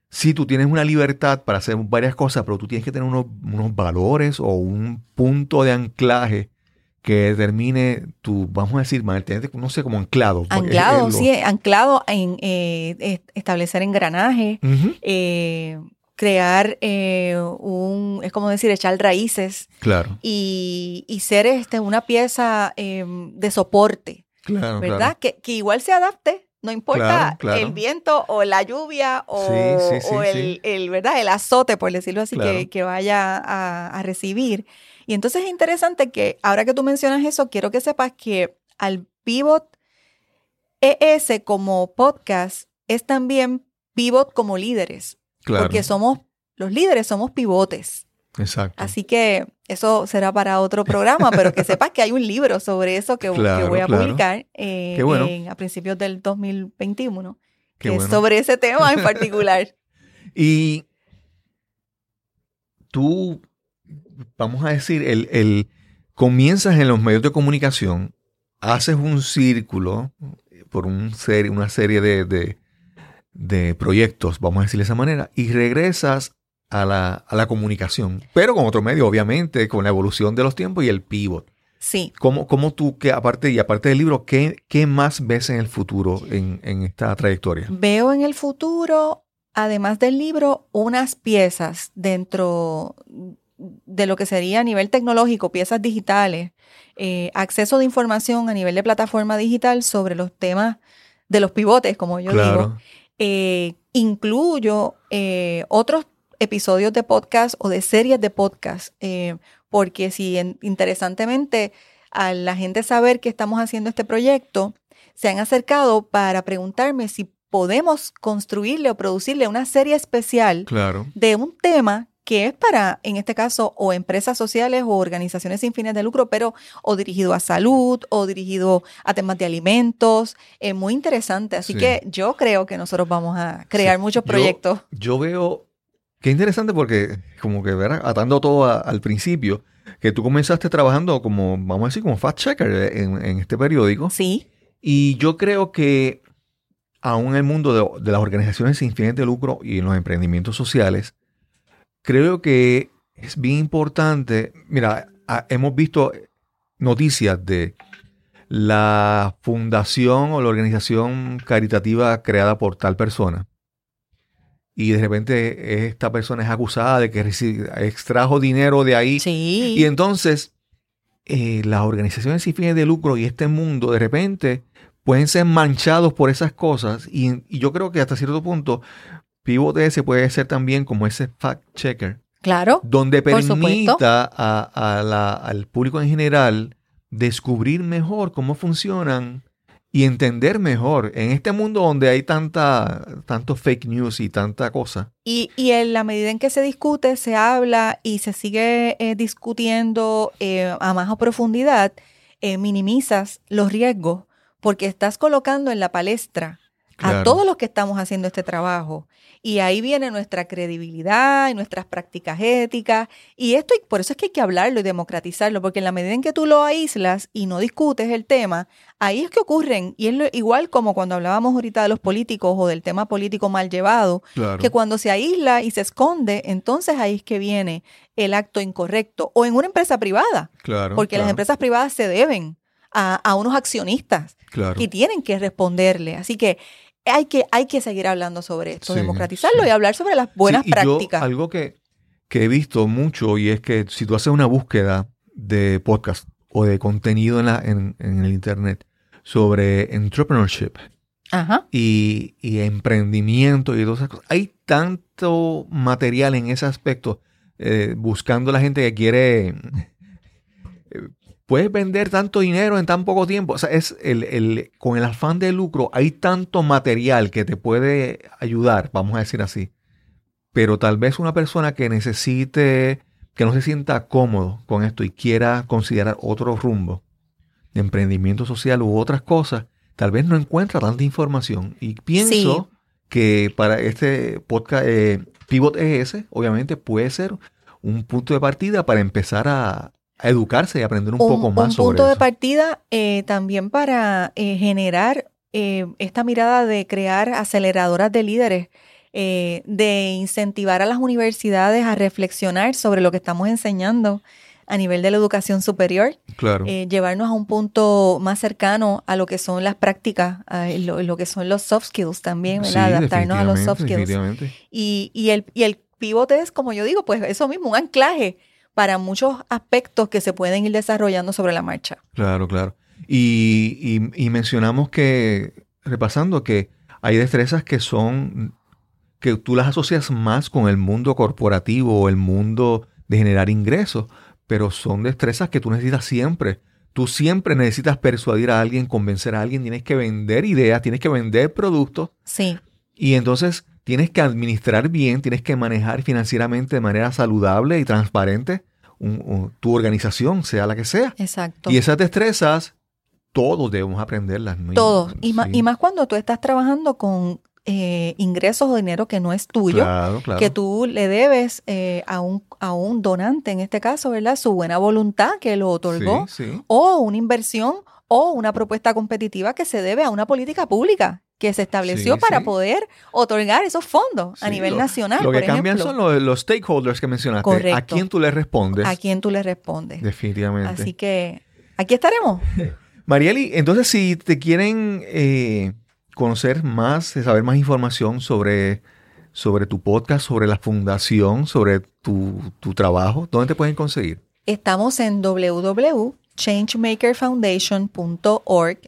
si tú tienes una libertad para hacer varias cosas, pero tú tienes que tener unos, unos valores o un punto de anclaje que determine tu, vamos a decir, no sé, como anclado. Anclado, sí, anclado en eh, establecer engranaje, eh, crear eh, un, es como decir, echar raíces. Claro. Y, ser este, una pieza em, de soporte. Claro, ¿Verdad? Que, igual se adapte. No importa el viento o la lluvia o, el, ¿verdad? el azote, por decirlo así, que, vaya a recibir. Y entonces es interesante que ahora que tú mencionas eso, quiero que sepas que al Pivot ES como podcast es también Pivot como líderes. Porque somos, los líderes somos pivotes. Exacto. Así que eso será para otro programa, pero que sepas que hay un libro sobre eso que, voy a publicar eh, a principios del 2021, que es sobre ese tema en particular. y tú, vamos a decir, el, comienzas en los medios de comunicación, haces un círculo por un una serie de, de proyectos, vamos a decir de esa manera, y regresas a la, comunicación, pero con otro medio, obviamente, con la evolución de los tiempos y el pivot. Sí. ¿Cómo, cómo tú, que aparte, y aparte del libro, ¿qué, qué más ves en el futuro en, esta trayectoria? Veo en el futuro, además del libro, unas piezas dentro de lo que sería a nivel tecnológico, piezas digitales, eh, acceso de información a nivel de plataforma digital sobre los temas de los pivotes, como yo digo. Eh, incluyo eh, otros episodios de podcast o de series de podcast, porque si interesantemente a la gente saber que estamos haciendo este proyecto, se han acercado para preguntarme si podemos construirle o producirle una serie especial de un tema que es para, en este caso, o empresas sociales o organizaciones sin fines de lucro, pero o dirigido a salud o dirigido a temas de alimentos. Es muy interesante. Así que yo creo que nosotros vamos a crear muchos proyectos. Yo, veo, qué interesante porque como que, ver atando todo al principio, que tú comenzaste trabajando como, vamos a decir, como fact checker en, este periódico. Sí. Y yo creo que aún en el mundo de, de las organizaciones sin fines de lucro y en los emprendimientos sociales, creo que es bien importante. Mira, hemos visto noticias de la fundación o la organización caritativa creada por tal persona. Y de repente esta persona es acusada de que extrajo dinero de ahí. Sí. Y entonces eh, las organizaciones sin fines de lucro y este mundo de repente pueden ser manchados por esas cosas. Y, y yo creo que hasta cierto punto Pivot se puede ser también como ese fact checker. Claro. Donde permita al público en general descubrir mejor cómo funcionan y entender mejor en este mundo donde hay tanta, tanto fake news y tanta cosa. Y, en la medida en que se discute, se habla y se sigue eh, discutiendo eh, a más profundidad, eh, minimizas los riesgos porque estás colocando en la palestra a todos los que estamos haciendo este trabajo. Y ahí viene nuestra credibilidad y nuestras prácticas éticas. Y esto, por eso es que hay que hablarlo y democratizarlo, porque en la medida en que tú lo aíslas y no discutes el tema, ahí es que ocurren. Y es igual como cuando hablábamos ahorita de los políticos o del tema político mal llevado, que cuando se aísla y se esconde, entonces ahí es que viene el acto incorrecto. O en una empresa privada, porque las empresas privadas se deben a, unos accionistas y tienen que responderle. Así que hay que, hay que seguir hablando sobre esto, democratizarlo y hablar sobre las buenas prácticas. algo que, he visto mucho y es que si tú haces una búsqueda de podcast o de contenido en, la, en, el Internet sobre entrepreneurship Y, emprendimiento y todas esas cosas, hay tanto material en ese aspecto eh, buscando la gente que quiere puedes vender tanto dinero en tan poco tiempo. O sea, es el, con el afán de lucro hay tanto material que te puede ayudar, vamos a decir así. Pero tal vez una persona que necesite, que no se sienta cómodo con esto y quiera considerar otro rumbo de emprendimiento social u otras cosas, tal vez no encuentra tanta información. Y pienso que para este podcast, eh, Pivot ES, obviamente puede ser un punto de partida para empezar a, educarse y aprender un, poco más sobre eso. Un punto de partida eh, también para eh, generar eh, esta mirada de crear aceleradoras de líderes, de incentivar a las universidades a reflexionar sobre lo que estamos enseñando a nivel de la educación superior, claro. llevarnos a un punto más cercano a lo que son las prácticas, a lo, que son los soft skills también, adaptarnos a los soft skills. Y, y, el, y el pivote es, como yo digo, pues eso mismo, un anclaje para muchos aspectos que se pueden ir desarrollando sobre la marcha. Claro, claro. Y, mencionamos que, repasando, que hay destrezas que son, que tú las asocias más con el mundo corporativo o el mundo de generar ingresos, pero son destrezas que tú necesitas siempre. Tú siempre necesitas persuadir a alguien, convencer a alguien, tienes que vender ideas, tienes que vender productos. Sí. Y entonces tienes que administrar bien, tienes que manejar financieramente de manera saludable y transparente tu organización, sea la que sea. Exacto. Y esas destrezas, todos debemos aprenderlas. Todos. Y, más, y más cuando tú estás trabajando con eh, ingresos o dinero que no es tuyo, que tú le debes eh, a, un, a un donante, en este caso, ¿verdad? Su buena voluntad que lo otorgó, o una inversión o una propuesta competitiva que se debe a una política pública que se estableció para poder otorgar esos fondos a nivel nacional. Lo que cambian son los, stakeholders que mencionaste. ¿A quién tú le respondes? A quién tú le respondes. Definitivamente. Así que aquí estaremos. Marieli, entonces si te quieren eh, conocer más, saber más información sobre, sobre tu podcast, sobre la fundación, sobre tu, tu trabajo, ¿dónde te pueden conseguir? Estamos en www.changemakerfoundation.org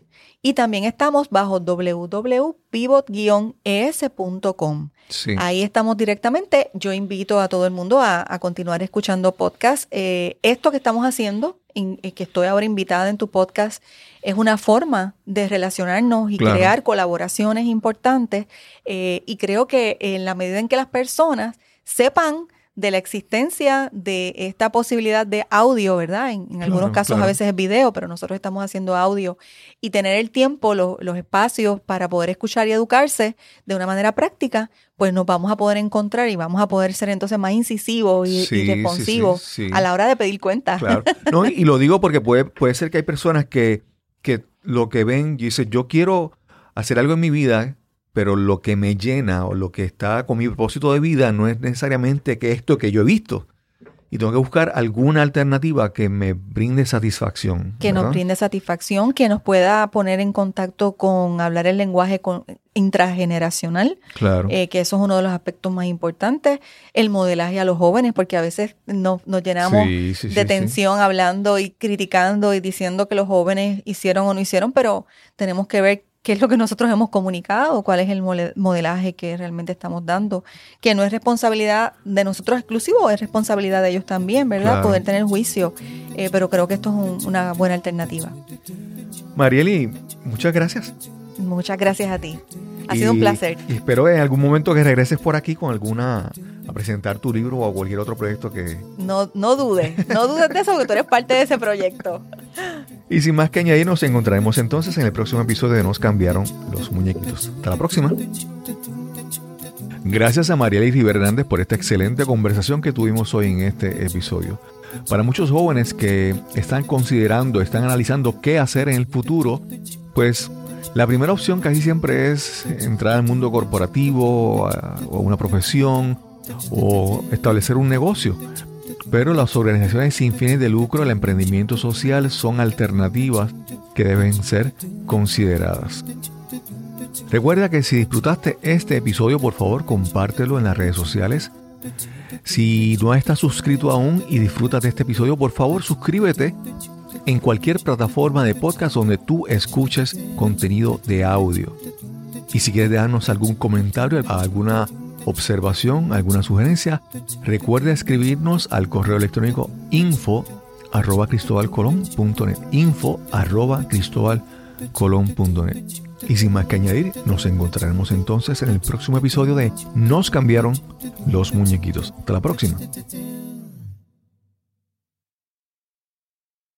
y también estamos bajo www.pivot-es.com. Ahí estamos directamente. Yo invito a todo el mundo a, continuar escuchando podcast. Eh, esto que estamos haciendo, eh, que estoy ahora invitada en tu podcast, es una forma de relacionarnos y crear colaboraciones importantes. Eh, y creo que en la medida en que las personas sepan de la existencia de esta posibilidad de audio, ¿verdad? En, algunos casos a veces es video, pero nosotros estamos haciendo audio y tener el tiempo, los espacios para poder escuchar y educarse de una manera práctica, pues nos vamos a poder encontrar y vamos a poder ser entonces más incisivos y, responsivos a la hora de pedir cuentas. Claro. No, y lo digo porque puede, puede ser que hay personas que, que lo que ven y dicen, yo quiero hacer algo en mi vida pero lo que me llena o lo que está con mi propósito de vida no es necesariamente que esto que yo he visto. Y tengo que buscar alguna alternativa que me brinde satisfacción. Que nos brinde satisfacción, que nos pueda poner en contacto con hablar el lenguaje intrageneracional. Claro. Eh, que eso es uno de los aspectos más importantes. El modelaje a los jóvenes, porque a veces nos, llenamos de tensión hablando y criticando y diciendo que los jóvenes hicieron o no hicieron, pero tenemos que ver qué es lo que nosotros hemos comunicado, cuál es el modelaje que realmente estamos dando, que no es responsabilidad de nosotros exclusivo, es responsabilidad de ellos también, ¿verdad? Poder tener juicio, eh, pero creo que esto es una buena alternativa. Marieli, muchas gracias. Muchas gracias a ti. Ha sido un placer. Y espero en algún momento que regreses por aquí con alguna a presentar tu libro o cualquier otro proyecto que... No, no dudes, no dudes de eso porque tú eres parte de ese proyecto. Y sin más que añadir, nos encontraremos entonces en el próximo episodio de Nos cambiaron los muñequitos. Hasta la próxima. Gracias a María Rivera Hernández por esta excelente conversación que tuvimos hoy en este episodio. Para muchos jóvenes que están considerando, están analizando qué hacer en el futuro, pues la primera opción casi siempre es entrar al mundo corporativo o una profesión o establecer un negocio. Pero las organizaciones sin fines de lucro, el emprendimiento social son alternativas que deben ser consideradas. Recuerda que si disfrutaste este episodio, por favor, compártelo en las redes sociales. Si no estás suscrito aún y disfrutas de este episodio, por favor, suscríbete en cualquier plataforma de podcast donde tú escuches contenido de audio. Y si quieres darnos algún comentario, alguna observación, alguna sugerencia, recuerde escribirnos al correo electrónico info arroba cristobalcolón.net info arroba cristobalcolón.net y sin más que añadir, nos encontraremos entonces en el próximo episodio de Nos cambiaron los muñequitos. Hasta la próxima.